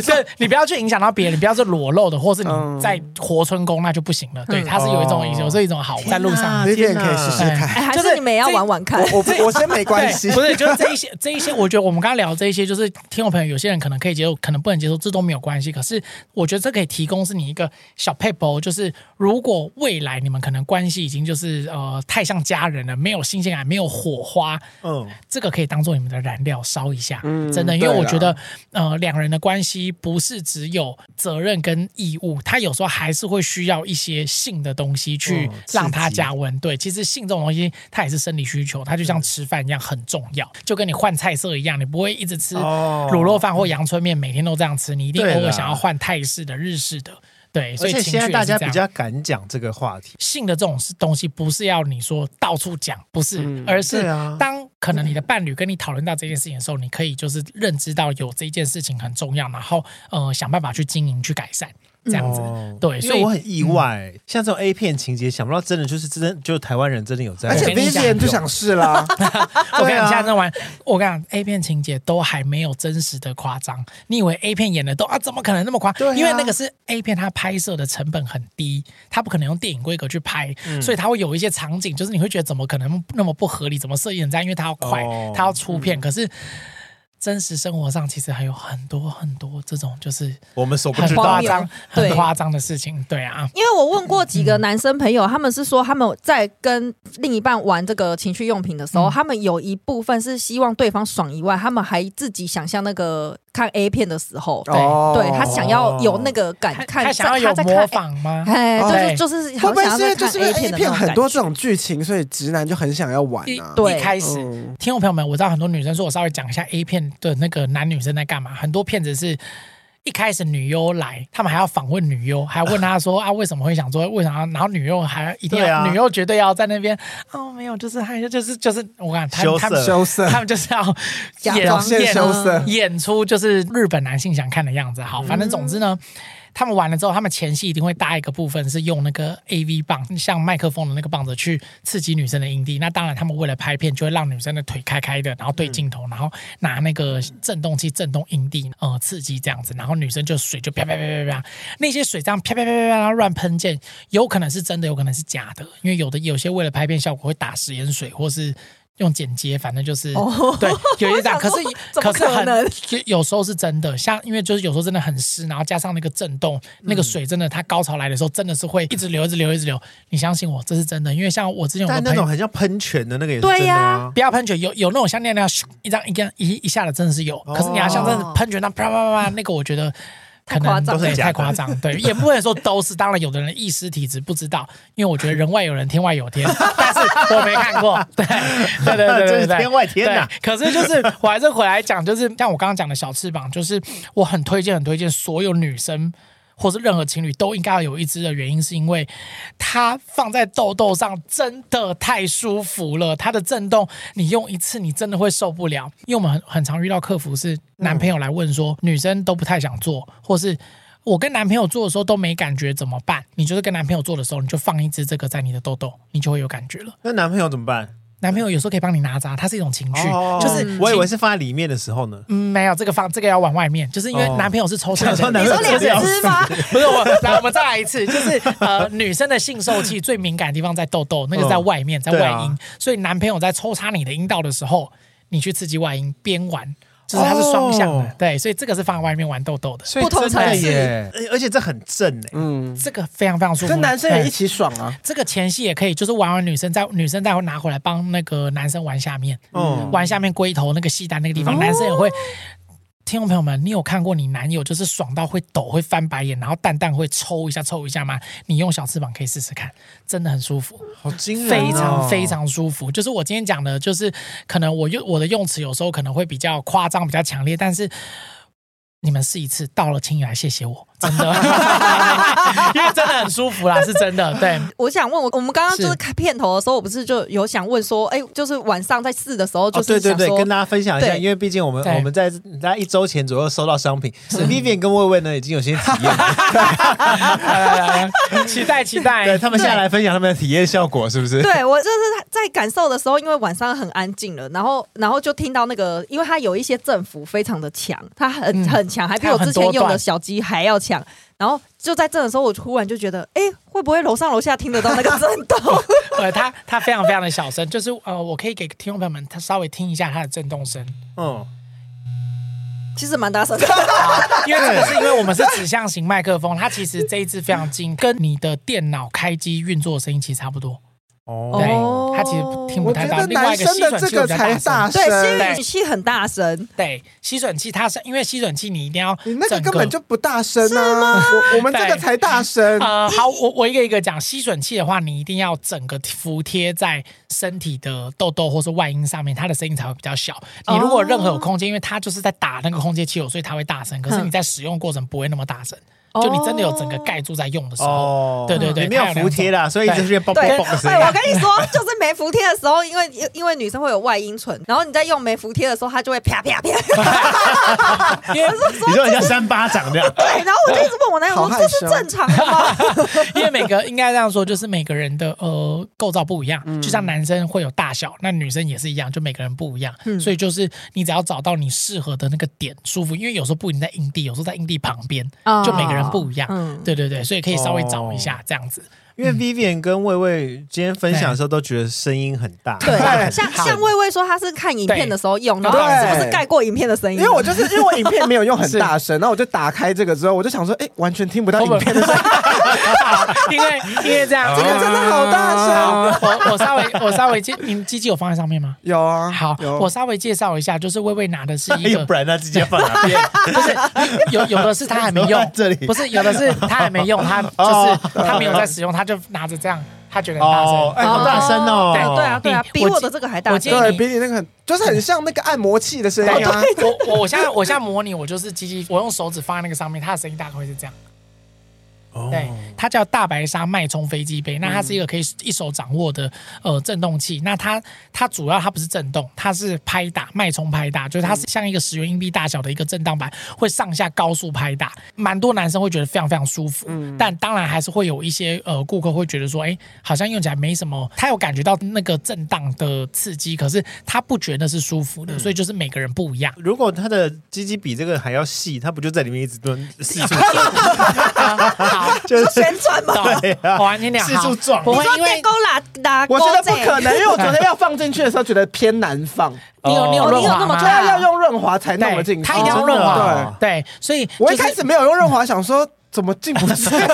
是，你不要去影响到别人，你不要是裸露的，或是你在活春宫那就不行了。对，它是有一种有这一种好在路上，这点可以试试看。就是你们也要玩玩看。我我先没关系，不是，就是这一些这一些我。就我们刚刚聊的这一些，就是听众朋友，有些人可能可以接受，可能不能接受，这都没有关系。可是我觉得这可以提供是你一个小撇步，就是如果未来你们可能关系已经就是呃太像家人了，没有新鲜感，没有火花，嗯，这个可以当做你们的燃料烧一下，嗯，真的，因为我觉得呃两人的关系不是只有责任跟义务，他有时候还是会需要一些性的东西去让他加温。对，其实性这种东西它也是生理需求，它就像吃饭一样很重要，就跟你换菜色一样。一样，你不会一直吃卤肉饭或阳春面，每天都这样吃。你一定偶尔想要换泰式的、日式的，对。所以现在大家比较敢讲这个话题。性的这种东西，不是要你说到处讲，不是，嗯、而是当可能你的伴侣跟你讨论到这件事情的时候，你可以就是认知到有这件事情很重要，然后呃想办法去经营、去改善。这样子，哦、对，所以我很意外，嗯、像这种 A 片情节，想不到真的就是真的，就台湾人真的有在，而且 Vivian 就想试啦。我跟你讲，现在玩，我跟你讲，A 片情节都还没有真实的夸张。你以为 A 片演的都啊，怎么可能那么夸张？啊、因为那个是 A 片，它拍摄的成本很低，它不可能用电影规格去拍，嗯、所以它会有一些场景，就是你会觉得怎么可能那么不合理？怎么设计成这样？因为它要快，哦、它要出片，嗯、可是。真实生活上其实还有很多很多这种就是我们所不知道。很夸张、很夸张的事情，对啊。因为我问过几个男生朋友，他们是说他们在跟另一半玩这个情趣用品的时候，他们有一部分是希望对方爽以外，他们还自己想象那个看 A 片的时候，对，对他想要有那个感，看他想要有模仿吗？哎，就是就是，会不会是因为就是 A 片很多这种剧情，所以直男就很想要玩啊？对，一开始，听众朋友们，我知道很多女生说，我稍微讲一下 A 片。的那个男女生在干嘛？很多片子是一开始女优来，他们还要访问女优，还要问她说 啊为什么会想做，为什么？然后女优还一定要，啊、女优绝对要在那边哦，没有，就是还有就是就是我讲他们他们羞涩，他们就是要演演羞涩，演出就是日本男性想看的样子。好，反正总之呢。嗯他们完了之后，他们前戏一定会搭一个部分是用那个 AV 棒，像麦克风的那个棒子去刺激女生的阴蒂。那当然，他们为了拍片，就会让女生的腿开开的，然后对镜头，然后拿那个震动器震动阴蒂，呃，刺激这样子。然后女生就水就啪啪啪啪啪，那些水这样啪啪啪啪啪乱喷溅，有可能是真的，有可能是假的，因为有的有些为了拍片效果会打食盐水，或是。用剪接，反正就是、哦、对，有一张，可是可，是很有时候是真的，像因为就是有时候真的很湿，然后加上那个震动，嗯、那个水真的，它高潮来的时候真的是会一直流，一直流，一直流。你相信我，这是真的，因为像我之前有那种很像喷泉的那个也是对呀、啊，不要喷泉，有有那种像那样一张一张一一下的真的是有，可是你要像真的喷泉那啪啪啪啪，那个我觉得。可能都是太夸张，对，也不能说都是。当然，有的人意识体质不知道，因为我觉得人外有人，天外有天，但是我没看过。对，对对对对对，天外天呐。可是就是我还是回来讲，就是像我刚刚讲的小翅膀，就是我很推荐，很推荐所有女生。或是任何情侣都应该要有一支的原因，是因为它放在痘痘上真的太舒服了。它的震动，你用一次你真的会受不了。因为我们很很常遇到客服是男朋友来问说，女生都不太想做，或是我跟男朋友做的时候都没感觉怎么办？你就是跟男朋友做的时候，你就放一支这个在你的痘痘，你就会有感觉了。那男朋友怎么办？男朋友有时候可以帮你拿扎，它是一种情趣，哦、就是我以为是放在里面的时候呢。嗯，没有这个放，这个要往外面，就是因为男朋友是抽插 的。你说两只吗？不是我，来我们再来一次，就是呃，女生的性受器最敏感的地方在痘痘，那个在外面，在外阴，所以男朋友在抽插你的阴道的时候，你去刺激外阴边玩。就是它是双向的，哦、对，所以这个是放在外面玩豆豆的，不同层次，而且这很正哎，嗯，这个非常非常舒服，跟男生也一起爽啊。这个前戏也可以，就是玩完女生再女生再会拿回来帮那个男生玩下面，嗯，玩下面龟头那个细单那个地方，嗯、男生也会。听众朋友们，你有看过你男友就是爽到会抖、会翻白眼，然后蛋蛋会抽一下、抽一下吗？你用小翅膀可以试试看，真的很舒服，好惊人哦，非常非常舒服。就是我今天讲的，就是可能我用我的用词有时候可能会比较夸张、比较强烈，但是。你们试一次，到了请你来谢谢我，真的，因为真的很舒服啦，是真的。对，我想问我，我们刚刚就是开片头的时候，我不是就有想问说，哎，就是晚上在试的时候，就是对对对，跟大家分享一下，因为毕竟我们我们在大概一周前左右收到商品，是 Vivian 跟魏魏呢已经有些体验，期待期待，对他们现在来分享他们的体验效果，是不是？对我就是在感受的时候，因为晚上很安静了，然后然后就听到那个，因为它有一些振幅非常的强，它很很。强还比我之前用的小鸡还要强，然后就在这的时候，我突然就觉得，哎，会不会楼上楼下听得到那个震动？对，它它非常非常的小声，就是呃，我可以给听众朋友们他稍微听一下它的震动声。嗯，其实蛮大声的，因为这个是因为我们是 指向型麦克风，它其实这一支非常近，跟你的电脑开机运作的声音其实差不多。哦，对，他其实听不太到。另外一个吸吮器比较大声，对，吸吮器很大声。对，吸吮器它是因为吸吮器你一定要，你那个根本就不大声啊！我我们这个才大声。呃，好，我我一个一个讲。吸吮器的话，你一定要整个服贴在身体的痘痘或是外阴上面，它的声音才会比较小。你如果任何有空间，因为它就是在打那个空气气流，所以它会大声。可是你在使用过程不会那么大声。就你真的有整个盖住在用的时候，对对对，没有服帖啦，所以就是嘣嘣嘣的声音。对，我跟你说，就是没服帖的时候，因为因为女生会有外阴唇，然后你在用没服帖的时候，它就会啪啪啪。因为你说人家三巴掌这样。对，然后我就一直问我男友说：“这是正常的吗？” 因为每个应该这样说，就是每个人的呃构造不一样，就像男生会有大小，那女生也是一样，就每个人不一样。所以就是你只要找到你适合的那个点舒服，因为有时候不一定在阴蒂，有时候在阴蒂旁边，就每个人。不一样，嗯，对对对，所以可以稍微找一下这样子。因为 Vivian 跟魏魏今天分享的时候都觉得声音很大，对，像像魏魏说他是看影片的时候用，然后是不是盖过影片的声音？因为我就是因为我影片没有用很 大声，然后我就打开这个之后，我就想说，哎，完全听不到影片的声音，因为因为这样，这个真的好大声。我我稍微我稍微介，你们机器有放在上面吗？有啊。好，我稍微介绍一下，就是微微拿的是一个，不然他直接放哪边？不是，有有的是他还没用，这里不是有的是他还没用，他就是他没有在使用，他就拿着这样。他觉得很大声，哎，好大声哦！对对啊，对啊，比我的这个还大声，对，比你那个就是很像那个按摩器的声音啊。我我我现在我现在模拟，我就是机器，我用手指放在那个上面，它的声音大概会是这样。对，它叫大白鲨脉冲飞机杯，那它是一个可以一手掌握的呃震动器。那它它主要它不是震动，它是拍打脉冲拍打，就是它是像一个十元硬币大小的一个震荡板，会上下高速拍打。蛮多男生会觉得非常非常舒服，但当然还是会有一些呃顾客会觉得说，哎，好像用起来没什么，他有感觉到那个震荡的刺激，可是他不觉得是舒服的，所以就是每个人不一样。如果他的鸡鸡比这个还要细，他不就在里面一直蹲 就是旋转嘛，对啊，好，你俩四处撞。不会因为勾拉拉，我觉得不可能，因为我昨天要放进去的时候觉得偏难放。你有你有润滑吗？对啊，要用润滑才弄得进去。他一定要润滑，对对，所以我一开始没有用润滑，想说。怎么进不去？那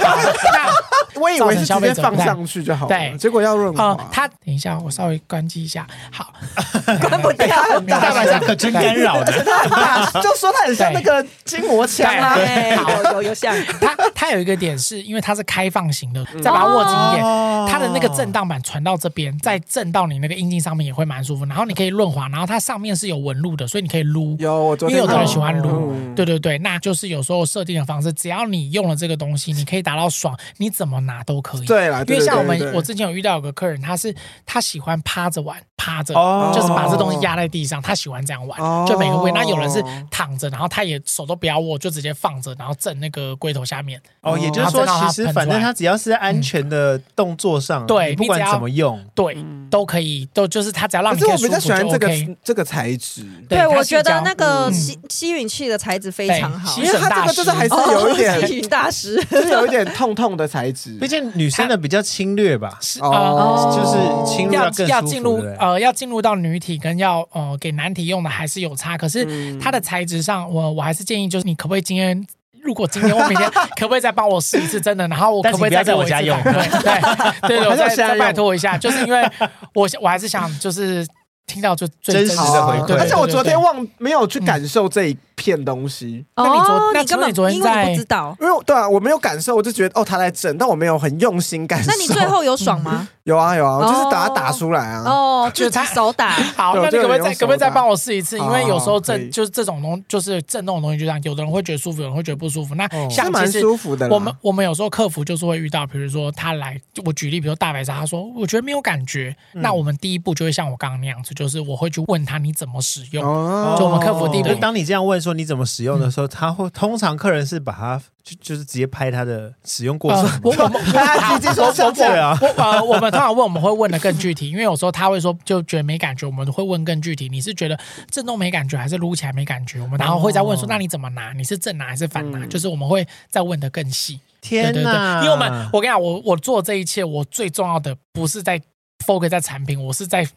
我以为是直接放上去就好了，对，结果要润滑。他等一下，我稍微关机一下。好，关不掉，大白鲨可真干扰的。就说他很像那个筋膜枪啊，有有有像。他他有一个点是因为它是开放型的，再把它握紧一点，它的那个震荡板传到这边，再震到你那个阴茎上面也会蛮舒服。然后你可以润滑，然后它上面是有纹路的，所以你可以撸。有，我因为有的人喜欢撸。对对对，那就是有时候设定的方式，只要你用了。这个东西你可以达到爽，你怎么拿都可以。对啦，因为像我们，我之前有遇到有个客人，他是他喜欢趴着玩，趴着，就是把这东西压在地上，他喜欢这样玩，就每个位。那有人是躺着，然后他也手都不要握，就直接放着，然后震那个龟头下面。哦，也就是说，其实反正他只要是安全的动作上，对，不管怎么用，对，都可以，都就是他只要让你。可是我比较喜欢这个这个材质。对，我觉得那个吸吸吮器的材质非常好，因为它这个就是还是有一点吸吮大师，就是有一点痛痛的材质。毕竟女生的比较侵略吧，是哦，就是侵略要要进入呃要进入到女体跟要呃给男体用的还是有差。可是它的材质上，我我还是建议就是你可不可以今天。如果今天我明天 可不可以再帮我试一次真的？然后我可不可以再 在我家用？对对对，我再再拜托一下，就是因为我我还是想就是听到就最真实的回馈，而且我昨天忘没有去感受这一片东西。那你昨那根本昨天在不知道，因为对啊，我没有感受，我就觉得哦，他在震，但我没有很用心感受。那你最后有爽吗？有啊有啊，我就是把它打出来啊。哦，就是他手打。好，那你可不可以再可不可以再帮我试一次？因为有时候震就是这种东，就是震动的东西，就这样，有的人会觉得舒服，有人会觉得不舒服。那像其实舒服的，我们我们有时候客服就是会遇到，比如说他来，我举例，比如说大白鲨，他说我觉得没有感觉。那我们第一步就会像我刚刚那样子，就是我会去问他你怎么使用。就我们客服第一步，当你这样问说你怎么使用的。时候他会通常客人是把它就就是直接拍他的使用过程，我我们他直接说对啊，我呃我们通常问我们会问的更具体，因为有时候他会说就觉得没感觉，我们会问更具体。你是觉得震动没感觉，还是撸起来没感觉？我们然后会再问说，那你怎么拿？你是正拿还是反拿？就是我们会再问的更细。天哪！因为我们我跟你讲，我我做这一切，我最重要的不是在。focus 在产品，我是在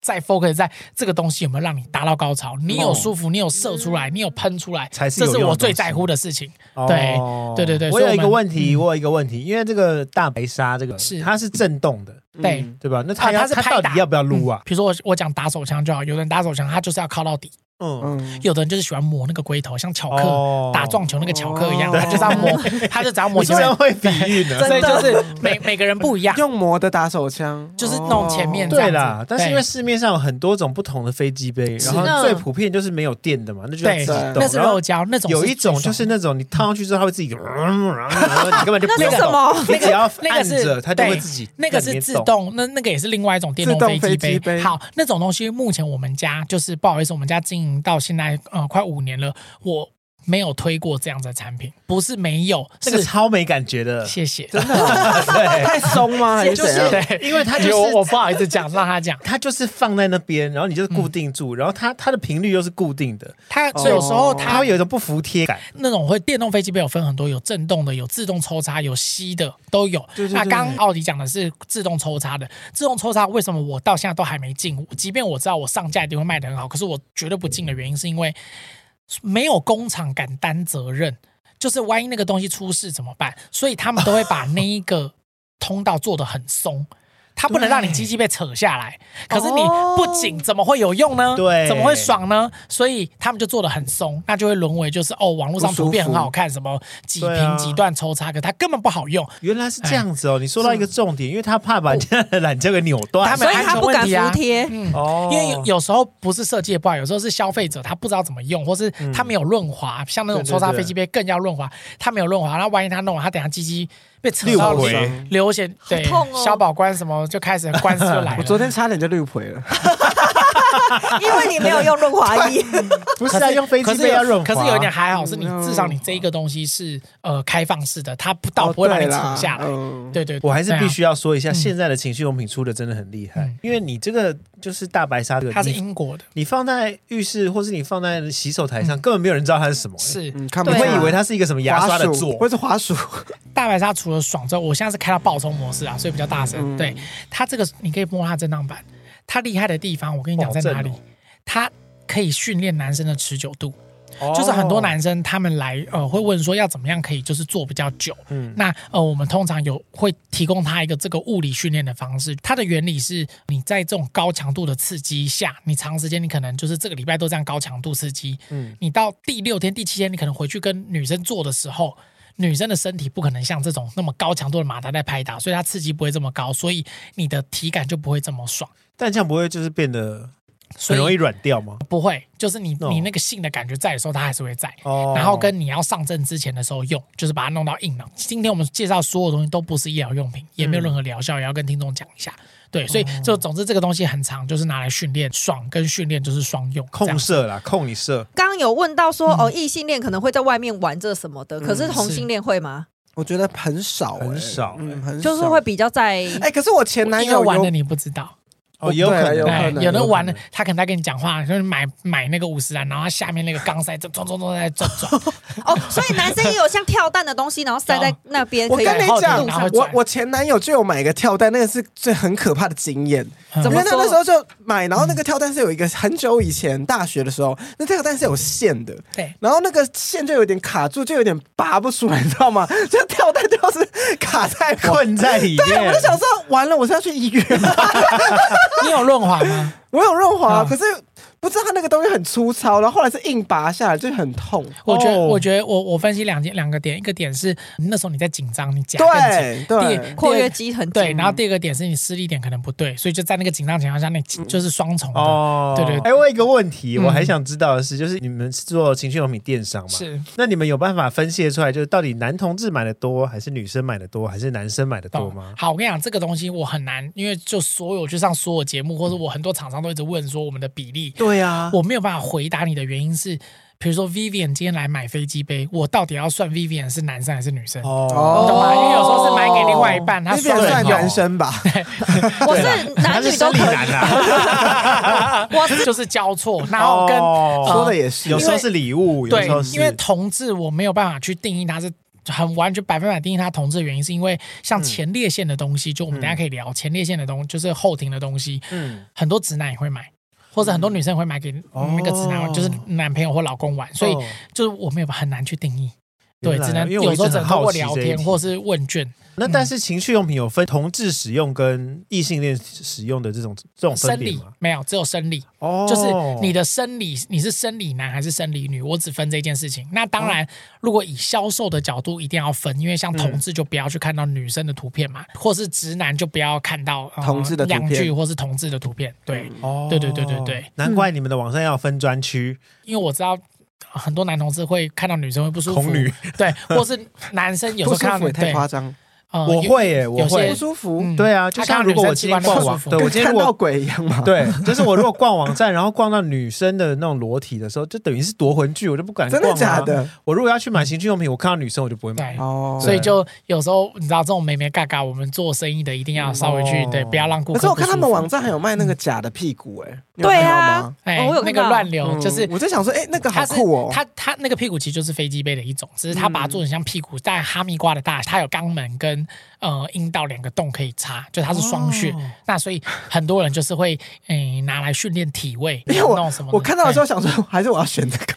在 focus 在这个东西有没有让你达到高潮？你有舒服，你有射出来，你有喷出来，才是这是我最在乎的事情。对对对对，我有一个问题，我有一个问题，因为这个大白鲨这个是它是震动的，对对吧？那它它是到底要不要撸啊？比如说我我讲打手枪就好，有人打手枪，他就是要靠到底。嗯嗯，有的人就是喜欢磨那个龟头，像巧克打撞球那个巧克一样，他就是要磨，他就只要磨前面。会比喻的，所以就是每每个人不一样。用磨的打手枪，就是弄前面。对啦，但是因为市面上有很多种不同的飞机杯，然后最普遍就是没有电的嘛，那就是那是肉胶那种。有一种就是那种你套上去之后，它会自己，然后你根本就不用动。那是什么？你只要按着，它就会自己。那个是自动，那那个也是另外一种电动飞机杯。好，那种东西目前我们家就是不好意思，我们家经营到现在。呃，快五年了，我没有推过这样的产品，不是没有，这个超没感觉的，谢谢，真的，对，太松吗？还是对，因为他就是我不好意思讲，让他讲，它就是放在那边，然后你就是固定住，然后它它的频率又是固定的，它所以有时候它会有一种不服帖感，那种会电动飞机杯有分很多，有震动的，有自动抽插，有吸的都有。那刚奥迪讲的是自动抽插的，自动抽插为什么我到现在都还没进？即便我知道我上架一定会卖得很好，可是我绝对不进的原因是因为。没有工厂敢担责任，就是万一那个东西出事怎么办？所以他们都会把那一个通道做得很松。它不能让你鸡鸡被扯下来。可是你不紧怎么会有用呢？对，怎么会爽呢？所以他们就做的很松，那就会沦为就是哦，网络上图片很好看，什么几平几段抽插，可它根本不好用。原来是这样子哦，你说到一个重点，因为他怕把人家的懒觉给扭断，所以他不敢服帖。嗯，哦，因为有有时候不是设计的不好，有时候是消费者他不知道怎么用，或是他没有润滑，像那种抽插飞机杯更要润滑，他没有润滑，那万一他弄了，他等下鸡鸡被扯到流血，对，消保官什么就开始官司就来了。我昨天差点就绿回了。因为你没有用润滑液，不是啊，用飞机杯要润滑。可是有一点还好，是你至少你这一个东西是呃开放式的，它不倒不会把你扯下来。对对，我还是必须要说一下，现在的情趣用品出的真的很厉害。因为你这个就是大白鲨的，它是英国的，你放在浴室或是你放在洗手台上，根本没有人知道它是什么。是，你会以为它是一个什么牙刷的座，或是滑鼠。大白鲨除了爽之后，我现在是开到爆冲模式啊，所以比较大声。对它这个，你可以摸它震荡板。它厉害的地方，我跟你讲在哪里？他可以训练男生的持久度，就是很多男生他们来呃会问说要怎么样可以就是做比较久。嗯，那呃我们通常有会提供他一个这个物理训练的方式。它的原理是你在这种高强度的刺激下，你长时间你可能就是这个礼拜都这样高强度刺激。嗯，你到第六天、第七天，你可能回去跟女生做的时候，女生的身体不可能像这种那么高强度的马达在拍打，所以它刺激不会这么高，所以你的体感就不会这么爽。但这样不会就是变得很容易软掉吗？不会，就是你你那个性的感觉在的时候，它还是会在。哦。然后跟你要上阵之前的时候用，就是把它弄到硬了。今天我们介绍所有东西都不是医疗用品，也没有任何疗效，也要跟听众讲一下。对，所以就总之这个东西很长，就是拿来训练，爽跟训练就是双用。控射啦，控你射。刚刚有问到说哦，异性恋可能会在外面玩这什么的，可是同性恋会吗？我觉得很少，很少，嗯，很就是会比较在。哎，可是我前男友玩的你不知道。哦，有可能，有可能，有的玩的，他可能在跟你讲话，就是买买那个五十岚，然后他下面那个钢塞，就转转转在转转。哦，所以男生也有像跳蛋的东西，然后塞在那边。我跟你讲，我我前男友就有买一个跳蛋，那个是最很可怕的经验。怎么？他那时候就买，然后那个跳蛋是有一个很久以前大学的时候，那跳蛋是有线的，对，然后那个线就有点卡住，就有点拔不出来，你知道吗？就跳蛋就是卡在困在里面。对，我就想说，完了，我是要去医院。你有润滑吗？我有润滑，可是。不知道他那个东西很粗糙，然后后来是硬拔下来，就很痛。我觉得，我觉得，我我分析两件，两个点，一个点是那时候你在紧张，你夹更紧，对，括约肌很对。然后第二个点是你施力点可能不对，所以就在那个紧张情况下，那就是双重的。哦，对对。还有一个问题，我还想知道的是，就是你们是做情趣用品电商嘛？是。那你们有办法分析出来，就是到底男同志买的多，还是女生买的多，还是男生买的多吗？好，我跟你讲，这个东西我很难，因为就所有就上所有节目，或者我很多厂商都一直问说我们的比例。对啊，我没有办法。回答你的原因是，比如说 Vivian 今天来买飞机杯，我到底要算 Vivian 是男生还是女生？哦，懂吗？因为有时候是买给另外一半，他算算男生吧。我是男女都可以。我是就是交错，然后跟说的也是，有时候是礼物，对，因为同志我没有办法去定义他是很完全百分百定义他同志的原因，是因为像前列腺的东西，就我们等下可以聊前列腺的东西，就是后庭的东西，嗯，很多直男也会买。或者很多女生会买给那个直男，就是男朋友或老公玩，所以就是我们也很难去定义，对，只能有时候只能通过聊天或是问卷。那但是情趣用品有分同志使用跟异性恋使用的这种这种生理吗？没有，只有生理。哦，就是你的生理，你是生理男还是生理女？我只分这件事情。那当然，如果以销售的角度，一定要分，因为像同志就不要去看到女生的图片嘛，或是直男就不要看到同志的两句或是同志的图片。对，哦，对对对对对，难怪你们的网站要分专区，因为我知道很多男同志会看到女生会不舒服，对，或是男生有时候看到 太夸张。我会耶，我会不舒服。对啊，就像如果我今天逛网，对我今天看到鬼一样嘛。对，就是我如果逛网站，然后逛到女生的那种裸体的时候，就等于是夺魂剧，我就不敢逛。真的假的？我如果要去买情趣用品，我看到女生我就不会买。哦，所以就有时候你知道这种美美嘎嘎，我们做生意的一定要稍微去对，不要让顾客。可是我看他们网站还有卖那个假的屁股，哎，对啊，哎，我有那个乱流，就是我在想说，哎，那个好酷哦。它它那个屁股其实就是飞机杯的一种，只是它把它做成像屁股，带哈密瓜的大，它有肛门跟跟呃阴道两个洞可以插，就它是双穴。哦、那所以很多人就是会诶、欸、拿来训练体位，因为我我看到的时候想说，还是我要选这个。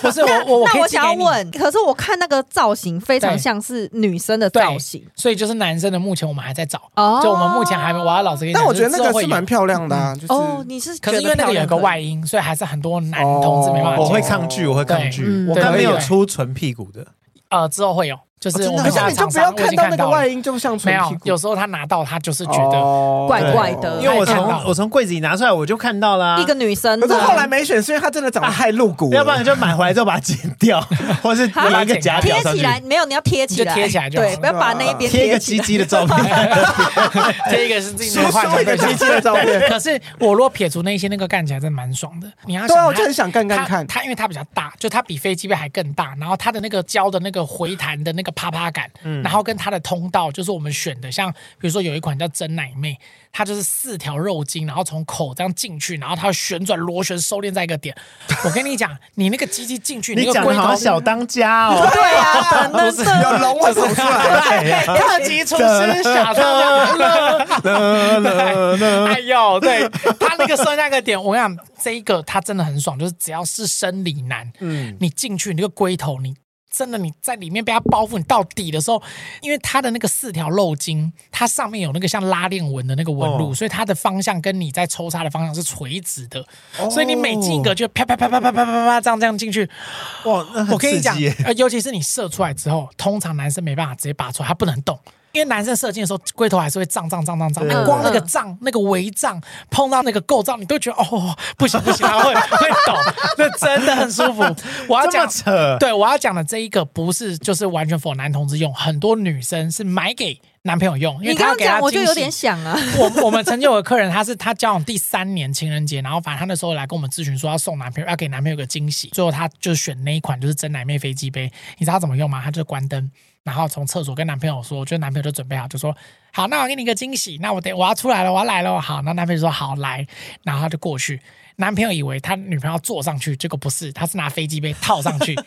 不是我我我那我想要问，可是我看那个造型非常像是女生的造型，所以就是男生的。目前我们还在找，哦、就我们目前还没。我要老实跟你讲，但我觉得那个是蛮漂亮的啊。就是、哦，你是可是因为那个有个外阴，所以还是很多男同志没办法。我会抗拒，我会抗拒，嗯、我还没有出纯屁股的。呃，之后会有。就是我们家常常看到那个外阴，就像没有。有时候他拿到他就是觉得怪怪的，因为我从我从柜子里拿出来，我就看到了一个女生。可是后来没选，是因为她真的长得太露骨，要不然就买回来之后把它剪掉，或是拿一个夹贴起来。没有，你要贴起来，贴起来就对，不要把那一边贴一个鸡鸡的照片，贴一个是自己画一个鸡鸡的照片。可是我如果撇除那些，那个干起来真的蛮爽的。你要对啊，我就很想干干看。它因为它比较大，就它比飞机杯还更大，然后它的那个胶的那个回弹的那个啪啪感。嗯然后跟它的通道就是我们选的，像比如说有一款叫真奶妹，它就是四条肉筋，然后从口这样进去，然后它旋转螺旋收敛在一个点。我跟你讲，你那个鸡鸡进去，你讲的好小当家哦，对啊，那是有龙会跑出来，特级厨师小特，哎呦，对他那个收那个点，我跟你讲，这一个他真的很爽，就是只要是生理男，嗯，你进去你那个龟头你。真的，你在里面被它包覆，你到底的时候，因为它的那个四条漏筋，它上面有那个像拉链纹的那个纹路，哦、所以它的方向跟你在抽插的方向是垂直的，哦、所以你每进一个就啪啪啪啪啪啪啪啪这样这样进去，哇！我跟你讲，呃，尤其是你射出来之后，通常男生没办法直接拔出来，他不能动。因为男生射精的时候，龟头还是会胀胀胀胀胀，对光那个胀那个围胀碰到那个构造，你都觉得哦，不行不行，它会会抖，那真的很舒服。我要讲，对，我要讲的这一个不是就是完全 for 男同志用，很多女生是买给男朋友用，因为他要给他。我就有点想啊。我我们曾经有个客人，他是他交往第三年情人节，然后反正他那时候来跟我们咨询说要送男朋友，要给男朋友个惊喜，最后他就选那一款就是真奶妹飞机杯，你知道他怎么用吗？他就关灯。然后从厕所跟男朋友说，就男朋友就准备好，就说好，那我给你个惊喜，那我得我要出来了，我要来了，好，那男朋友说好来，然后他就过去，男朋友以为他女朋友坐上去，结果不是，他是拿飞机杯套上去，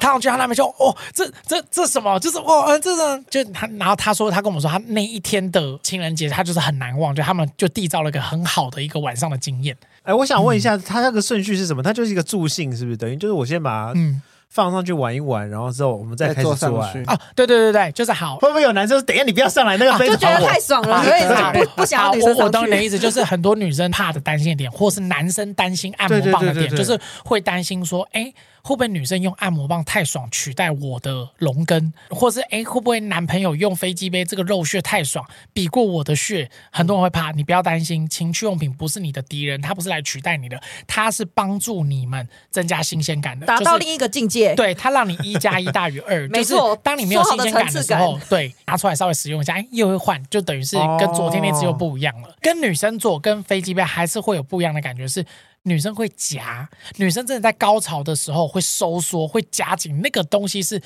套上去，他男朋友说哦，这这这什么？就是哦，这种就他，然后他说他跟我们说，他那一天的情人节他就是很难忘，就他们就缔造了一个很好的一个晚上的经验。哎，我想问一下，他那个顺序是什么？他就是一个助兴，是不是？等于就是我先把嗯。放上去玩一玩，然后之后我们再开始做爱。哦，对对对对，就是好。会不会有男生说：“等一下你不要上来，那个杯子、啊、就觉得太爽了，所以不不想要女生上去。”我懂你的意思，就是很多女生怕的担心的点，或是男生担心按摩棒的点，就是会担心说：“哎。”会不会女生用按摩棒太爽取代我的龙根，或是哎会不会男朋友用飞机杯这个肉穴太爽比过我的穴？很多人会怕，你不要担心，情趣用品不是你的敌人，它不是来取代你的，它是帮助你们增加新鲜感的，达到另一个境界。对，它让你一加一大于二，没错。当你没有新鲜感的时候，对，拿出来稍微使用一下，哎，又会换，就等于是跟昨天那次又不一样了。跟女生做跟飞机杯还是会有不一样的感觉是。女生会夹，女生真的在高潮的时候会收缩，会夹紧，那个东西是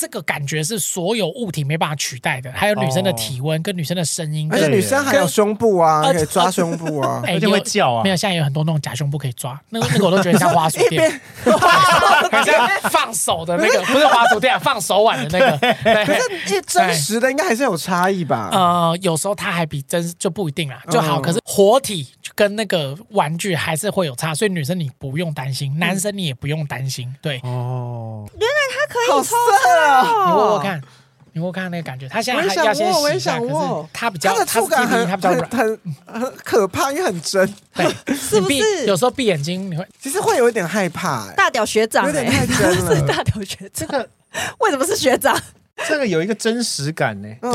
这个感觉是所有物体没办法取代的。还有女生的体温跟女生的声音，而且女生还有胸部啊，可以抓胸部啊，而且会叫啊。没有，现在有很多那种假胸部可以抓，那个那个我都觉得像花鼠垫，放手的那个，不是滑鼠垫，放手腕的那个。可是真实的应该还是有差异吧？呃，有时候它还比真就不一定啦，就好。可是活体。跟那个玩具还是会有差，所以女生你不用担心，男生你也不用担心。对哦，原来它可以抽啊！你握握看，你握握看那个感觉，他现在还要先洗一下，可是它比较它的触感很它比较软，很很可怕，也很真。对，是不是？有时候闭眼睛你会，其实会有一点害怕。大屌学长，有点太真了。大屌学长，这个为什么是学长？这个有一个真实感呢。对，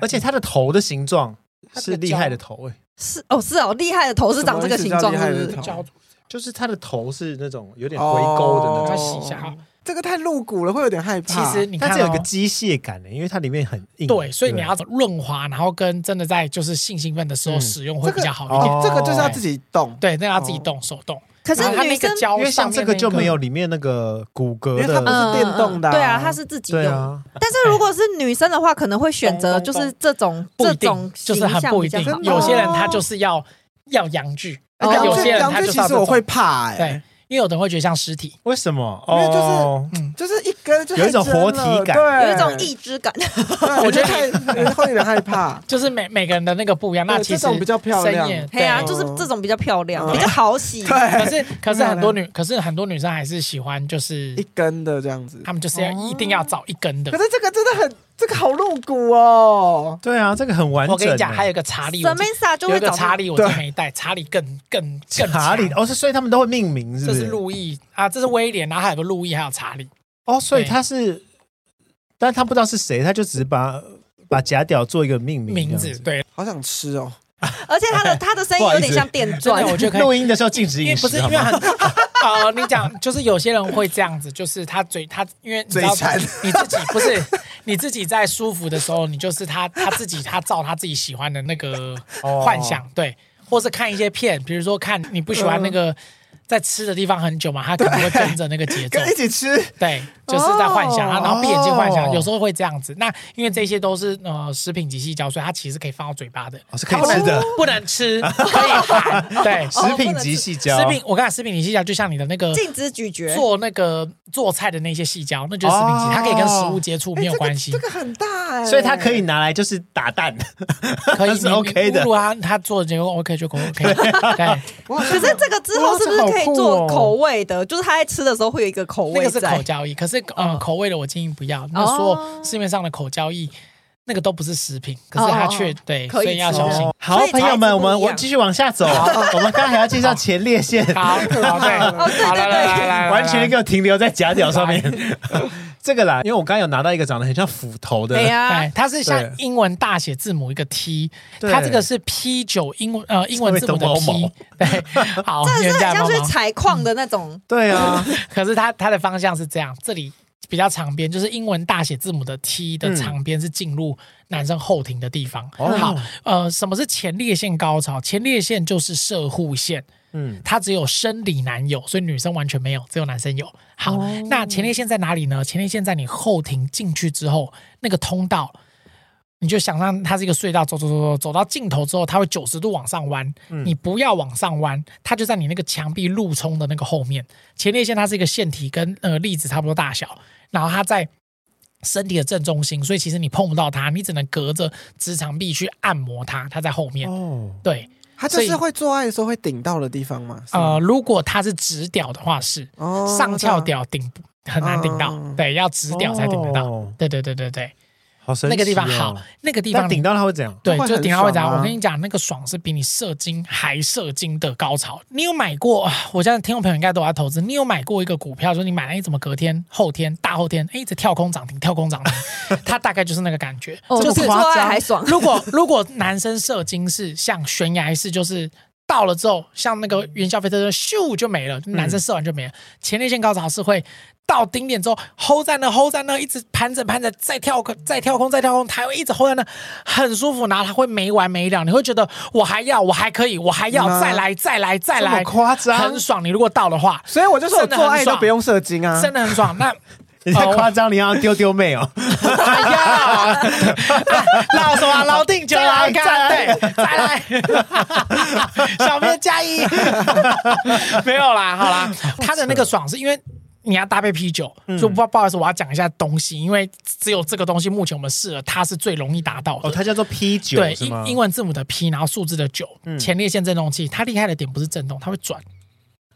而且它的头的形状是厉害的头哎。是哦，是哦，厉害的头是长这个形状，是不是？就是它的头是那种有点回勾的那种。洗一下，这个太露骨了，会有点害怕。其实你看，它有一个机械感的，因为它里面很硬。对，所以你要润滑，然后跟真的在就是性兴奋的时候使用会比较好一点。这个就是要自己动，对，那要自己动手动。可是女生因为像这个就没有里面那个骨骼的，它不是电动的。对啊，它是自己用。但是如果是女生的话，可能会选择就是这种这种就是很不一定。有些人他就是要。要阳具，有些人他其实我会怕哎，对，因为有的人会觉得像尸体，为什么？因为就是嗯，就是一根就有一种活体感，有一种异质感。我觉得太会有点害怕。就是每每个人的那个不一样，那其实比较漂亮。对啊，就是这种比较漂亮，比较好洗。对，可是可是很多女，可是很多女生还是喜欢就是一根的这样子，她们就是要一定要找一根的。可是这个真的很。这个好露骨哦！对啊，这个很完整。我跟你讲，还有一个查理，有一个查理，我就没带。查理更更更查理哦，是所以他们都会命名，是不是？这是路易啊，这是威廉，然后还有个路易，还有查理。哦，所以他是，但他不知道是谁，他就只是把把假屌做一个命名名字。对，好想吃哦。而且他的他的声音有点像电钻，我觉得录音的时候禁止饮食，不是因为很哦，你讲就是有些人会这样子，就是他嘴他因为你知道你自己不是你自己在舒服的时候，你就是他他自己他照他自己喜欢的那个幻想，对，或是看一些片，比如说看你不喜欢那个。在吃的地方很久嘛，他可能会跟着那个节奏，跟一起吃。对，就是在幻想啊，然后闭眼睛幻想，有时候会这样子。那因为这些都是呃食品级细胶，所以它其实可以放到嘴巴的，是可以吃的，不能吃，可以含。对，食品级细胶，食品我刚才食品级细胶就像你的那个禁止咀嚼，做那个做菜的那些细胶，那就是食品级，它可以跟食物接触没有关系。这个很大哎，所以它可以拿来就是打蛋，可以 是 OK 的。如果他他做的结果 OK 就 OK。对，可是这个之后是不是可以做口？味的，就是他在吃的时候会有一个口味，那个是口交易。可是，呃，口味的我建议不要。那所有市面上的口交易，那个都不是食品，可是它却对，所以要小心。好，朋友们，我们我继续往下走。我们刚刚还要介绍前列腺。好，对，好，来来来，完全一个停留在夹角上面。这个啦，因为我刚刚有拿到一个长得很像斧头的，对呀，它是像英文大写字母一个 T，它这个是 P 九英文呃英文字母的 P，对，好，这是很像是采矿的那种，对啊，可是它它的方向是这样，这里比较长边，就是英文大写字母的 T 的长边是进入男生后庭的地方。好，呃，什么是前列腺高潮？前列腺就是射护腺。嗯，它只有生理男友，所以女生完全没有，只有男生有。好，哦、那前列腺在哪里呢？前列腺在你后庭进去之后，那个通道，你就想象它是一个隧道，走走走走，走到尽头之后，它会九十度往上弯。嗯、你不要往上弯，它就在你那个墙壁路冲的那个后面。前列腺它是一个腺体，跟呃粒子差不多大小，然后它在身体的正中心，所以其实你碰不到它，你只能隔着直肠壁去按摩它，它在后面。哦，对。它就是会做爱的时候会顶到的地方吗？呃，如果它是直屌的话是，上翘屌顶很难顶到，对，要直屌才顶得到。对对对对对，好神奇，那个地方好，那个地方顶到它会怎样？对，就顶到会怎样？我跟你讲，那个爽是比你射精还射精的高潮。你有买过？我现在听众朋友应该都在投资。你有买过一个股票，说你买了，哎，怎么隔天、后天、大后天，哎，一直跳空涨停，跳空涨停？它大概就是那个感觉，就是夸张还爽。如果如果男生射精是像悬崖式，就是。到了之后，像那个云霄飞车，咻就没了。男生射完就没了。嗯、前列腺高潮是会到顶点之后，hold 在那，hold 在那，一直盘整盘整，再跳空，再跳空，再跳空，它会一直 hold 在那，很舒服。然后它会没完没了，你会觉得我还要，我还可以，我还要再来，再来，再来，夸张，很爽。你如果到的话，所以我就说我做爱都不用射精啊，真的很爽。那。你太夸张，你要丢丢妹哦！哎呀，老什么老定就来干，对，再来，小编加一，没有啦，好啦，他的那个爽是因为你要搭配啤酒，就不不好意思，我要讲一下东西，因为只有这个东西目前我们试了，它是最容易达到的。哦，它叫做 P 九，对，英英文字母的 P，然后数字的九，前列腺振动器，它厉害的点不是震动，它会转。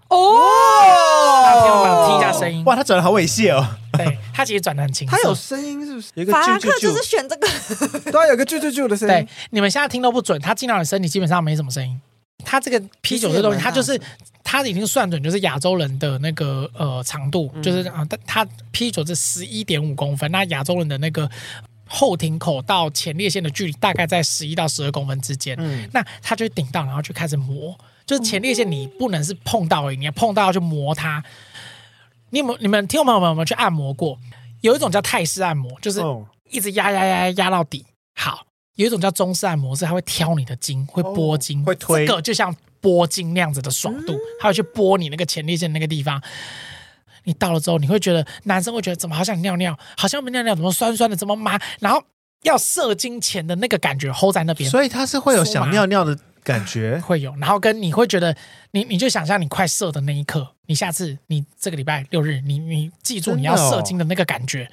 哦，听一下声音，哇，它转的好猥亵哦。对，它其实转的很轻，它有声音是不是？有个法兰克就是选这个，对，有个啾啾啾的声音。对，你们现在听都不准，它进到你身体基本上没什么声音。它这个 P 九这东西，它就是它已经算准，就是亚洲人的那个呃长度，就是啊，它 P 九是十一点五公分，那亚洲人的那个后庭口到前列腺的距离大概在十一到十二公分之间。嗯，那它就顶到，然后就开始磨。就是前列腺，你不能是碰到而已，你要碰到要去磨它。你有没有？你们听众朋友们有没有去按摩过？有一种叫泰式按摩，就是一直压压压压到底。好，有一种叫中式按摩，是它会挑你的筋，会拨筋，会推，这个就像拨筋那样子的爽度，它会去拨你那个前列腺那个地方。你到了之后，你会觉得男生会觉得怎么好想尿尿，好像没尿尿，怎么酸酸的，怎么麻？然后要射精前的那个感觉 hold 在那边，所以他是会有想尿尿的。感觉会有，然后跟你会觉得你你就想象你快射的那一刻，你下次你这个礼拜六日，你你记住你要射精的那个感觉，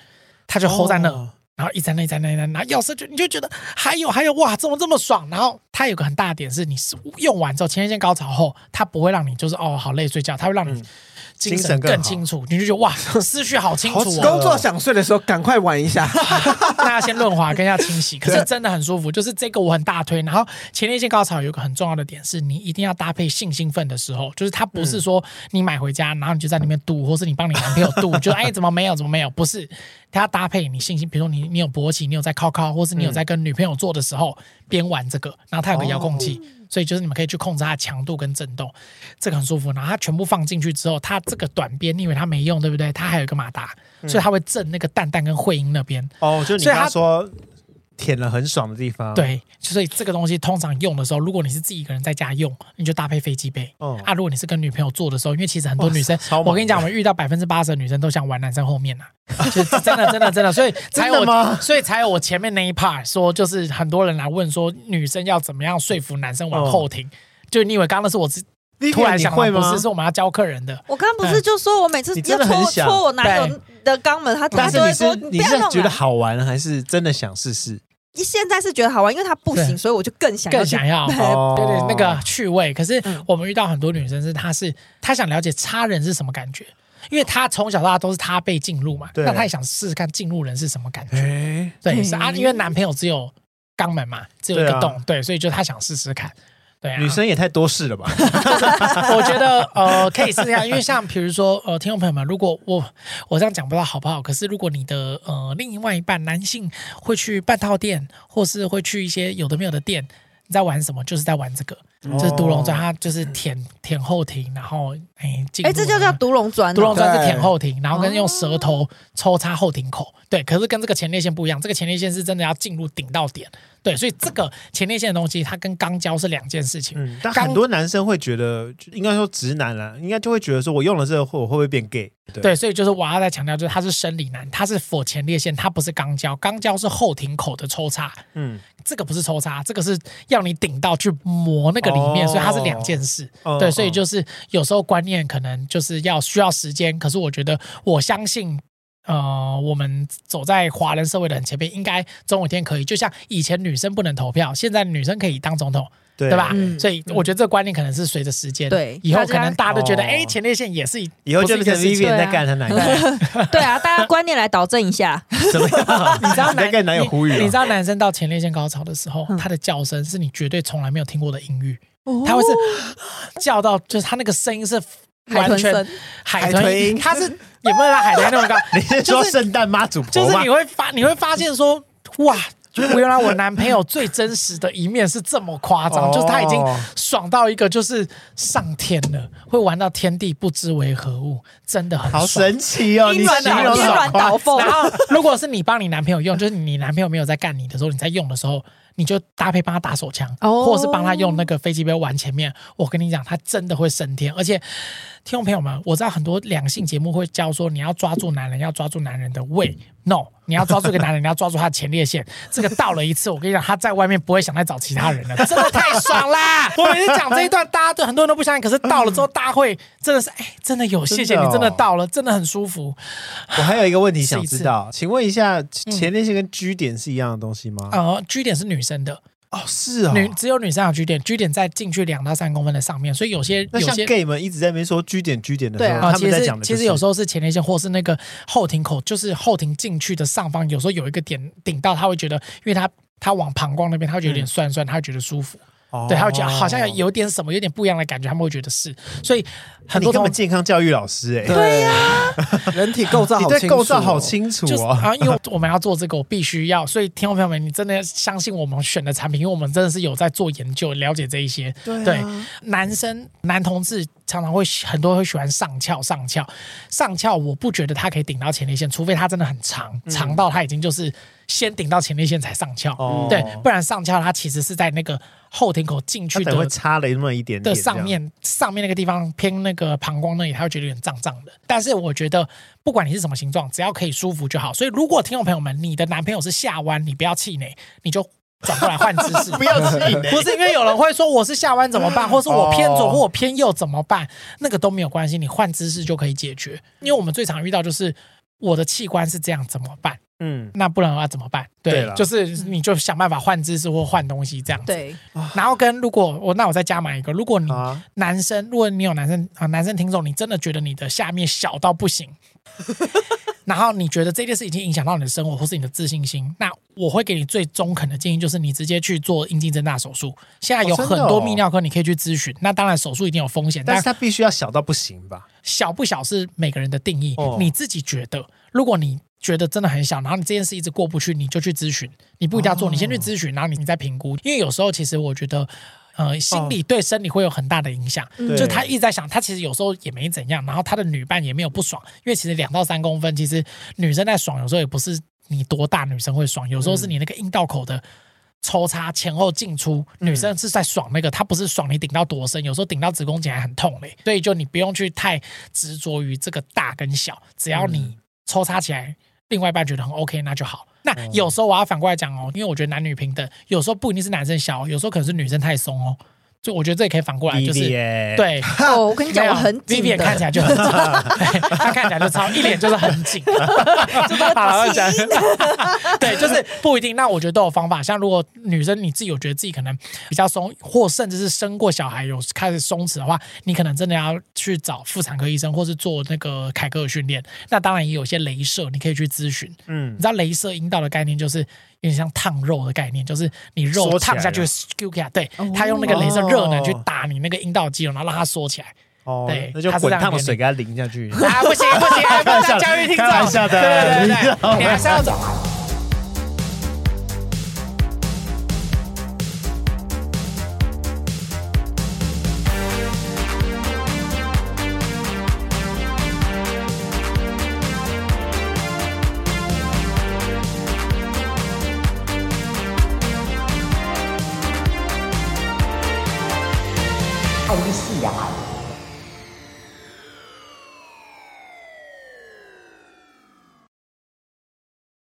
他就 hold 在那，然后一在那一在那一在那，然后要射就你就觉得还有还有哇，怎么这么爽？然后它有个很大的点是，你用完之后前列腺高潮后，它不会让你就是哦好累睡觉，它会让你。精神更清楚，你就觉得哇，思绪好清楚。工作想睡的时候，赶快玩一下。大家先润滑，跟一下清洗。可是真的很舒服，就是这个我很大推。然后前列腺高潮有个很重要的点是，你一定要搭配性兴奋的时候，就是它不是说你买回家，然后你就在里面度，或是你帮你男朋友度，就哎怎么没有怎么没有？不是，它要搭配你性兴，比如说你你有勃起，你有在靠靠，或是你有在跟女朋友做的时候边玩这个，然后它有个遥控器。所以就是你们可以去控制它的强度跟震动，这个很舒服。然后它全部放进去之后，它这个短边，你以为它没用，对不对？它还有一个马达，所以它会震那个蛋蛋跟会阴那边。哦，就你刚刚说。舔了很爽的地方，对，所以这个东西通常用的时候，如果你是自己一个人在家用，你就搭配飞机杯。哦、啊，如果你是跟女朋友做的时候，因为其实很多女生，我跟你讲，我们遇到百分之八十的女生都想玩男生后面呐、啊，就真的真的真的，所以才有我，所以才有我前面那一 part 说，就是很多人来问说，女生要怎么样说服男生往后庭？哦、就你以为刚刚那是我突然想会吗？不是，是我们要教客人的。我刚刚不是就说我每次要戳戳我男友的肛门，他他就会说，你是觉得好玩还是真的想试试？现在是觉得好玩，因为他不行，所以我就更想要更想要，对对，那个趣味。可是我们遇到很多女生是，她是她想了解插人是什么感觉，因为她从小到大都是她被进入嘛，那她也想试试看进入人是什么感觉。对，是啊，因为男朋友只有肛门嘛，只有一个洞，对，所以就她想试试看。对啊，女生也太多事了吧？我觉得呃可以试一下，因为像比如说呃听众朋友们，如果我我这样讲不知道好不好，可是如果你的呃另外一半男性会去半套店，或是会去一些有的没有的店，你在玩什么？就是在玩这个，哦、就是独龙砖，它就是舔舔后庭，然后哎哎，这就叫独龙砖，独龙砖是舔后庭，然后跟用舌头抽插后庭口，对，可是跟这个前列腺不一样，这个前列腺是真的要进入顶到点。对，所以这个前列腺的东西，它跟肛交是两件事情。嗯，但很多男生会觉得，应该说直男啦，应该就会觉得说，我用了这个会，我会不会变 gay？对，对，所以就是我要再强调，就是它是生理男，它是 for 前列腺，它不是肛交，肛交是后庭口的抽插。嗯，这个不是抽插，这个是要你顶到去磨那个里面，哦、所以它是两件事。哦、对，所以就是有时候观念可能就是要需要时间，可是我觉得我相信。呃，我们走在华人社会的很前面，应该总有一天可以。就像以前女生不能投票，现在女生可以当总统，对，对吧？嗯、所以我觉得这个观念可能是随着时间，对，以后可能大家都觉得，哎、哦，前列腺也是，以后就是 Vivian 在干他男友，对啊，大家观念来导正一下，怎么样？你知道男跟男友呼吁，你知道男生到前列腺高潮的时候，嗯、他的叫声是你绝对从来没有听过的音域，哦、他会是叫到，就是他那个声音是。完全海豚音，它是也不能让海豚那么高。你是说圣诞妈祖婆吗？就是你会发，你会发现说，哇，原来我男朋友最真实的一面是这么夸张，就是他已经爽到一个就是上天了，会玩到天地不知为何物，真的很好神奇哦！你真的有爽。然后，如果是你帮你男朋友用，就是你男朋友没有在干你的时候，你在用的时候。你就搭配帮他打手枪，或者是帮他用那个飞机杯玩前面。我跟你讲，他真的会升天。而且，听众朋友们，我知道很多两性节目会教说，你要抓住男人，要抓住男人的胃。No，你要抓住一个男人，你要抓住他的前列腺。这个到了一次，我跟你讲，他在外面不会想再找其他人了，真的太爽啦！我每次讲这一段，大家都很多人都不相信，可是到了之后，大家会真的是哎，真的有，谢谢你，真的到了，真的很舒服。我还有一个问题想知道，请问一下，前列腺跟 G 点是一样的东西吗？呃，G 点是女生的。哦，是啊，女只有女生有 G 点，G 点在进去两到三公分的上面，所以有些有些 gay 们一直在那边说 G 点 G 点的时候，他们在讲的其实有时候是前列腺，或是那个后庭口，就是后庭进去的上方，有时候有一个点顶到，他会觉得，因为他他往膀胱那边，他会觉得有点酸酸，他会觉得舒服。对，他会觉得好像有点什么，有点不一样的感觉，他们会觉得是，所以很多根本健康教育老师哎，对呀，人体构造好清楚，构造好清楚就是啊，因为我们要做这个，我必须要，所以听众朋友们，你真的要相信我们选的产品，因为我们真的是有在做研究，了解这一些。对，男生男同志常常会很多会喜欢上翘上翘上翘，我不觉得它可以顶到前列腺，除非它真的很长，长到它已经就是。先顶到前列腺才上翘，哦、对，不然上翘它其实是在那个后庭口进去的，会插了那么一点点的上面，上面那个地方偏那个膀胱那里，它会觉得有点胀胀的。但是我觉得不管你是什么形状，只要可以舒服就好。所以如果听众朋友们，你的男朋友是下弯，你不要气馁，你就转过来换姿势，不要气，不是因为有人会说我是下弯怎么办，或是我偏左或我偏右怎么办，那个都没有关系，你换姿势就可以解决。因为我们最常遇到就是我的器官是这样怎么办？嗯，那不然的话怎么办？对，就是你就想办法换姿势或换东西这样子。对，然后跟如果我那我再加码一个，如果你男生，啊、如果你有男生啊男生听众，你真的觉得你的下面小到不行，然后你觉得这件事已经影响到你的生活或是你的自信心，那我会给你最中肯的建议，就是你直接去做阴茎增大手术。现在有很多泌尿科你可以去咨询。那当然手术一定有风险，但是它必须要小到不行吧？小不小是每个人的定义，哦、你自己觉得，如果你。觉得真的很小，然后你这件事一直过不去，你就去咨询。你不一定要做，你先去咨询，然后你你再评估。因为有时候其实我觉得，呃，心理对生理会有很大的影响。哦、就他一直在想，他其实有时候也没怎样，然后他的女伴也没有不爽。因为其实两到三公分，其实女生在爽，有时候也不是你多大女生会爽，有时候是你那个阴道口的抽插前后进出，女生是在爽那个，她不是爽你顶到多深，有时候顶到子宫颈还很痛嘞。所以就你不用去太执着于这个大跟小，只要你抽插起来。另外一半觉得很 OK，那就好。那有时候我要反过来讲哦，因为我觉得男女平等，有时候不一定是男生小，有时候可能是女生太松哦。就我觉得这也可以反过来，就是对。我跟你讲，我很紧，Vivian 看起来就很紧，他看起来就超一脸就是很紧。好了，讲，对，就是不一定。那我觉得都有方法。像如果女生你自己有觉得自己可能比较松，或甚至是生过小孩有开始松弛的话，你可能真的要去找妇产科医生，或是做那个凯格尔训练。那当然也有些镭射，你可以去咨询。嗯，你知道镭射阴道的概念就是。有点像烫肉的概念，就是你肉烫下去，Q 起来，对，他用那个镭射热能去打你那个阴道肌肉，然后让它缩起来。哦，对，那就滚烫的水给它淋下去。啊，不行不行，不能 教育听众。开玩笑的，对对对，你还是要走。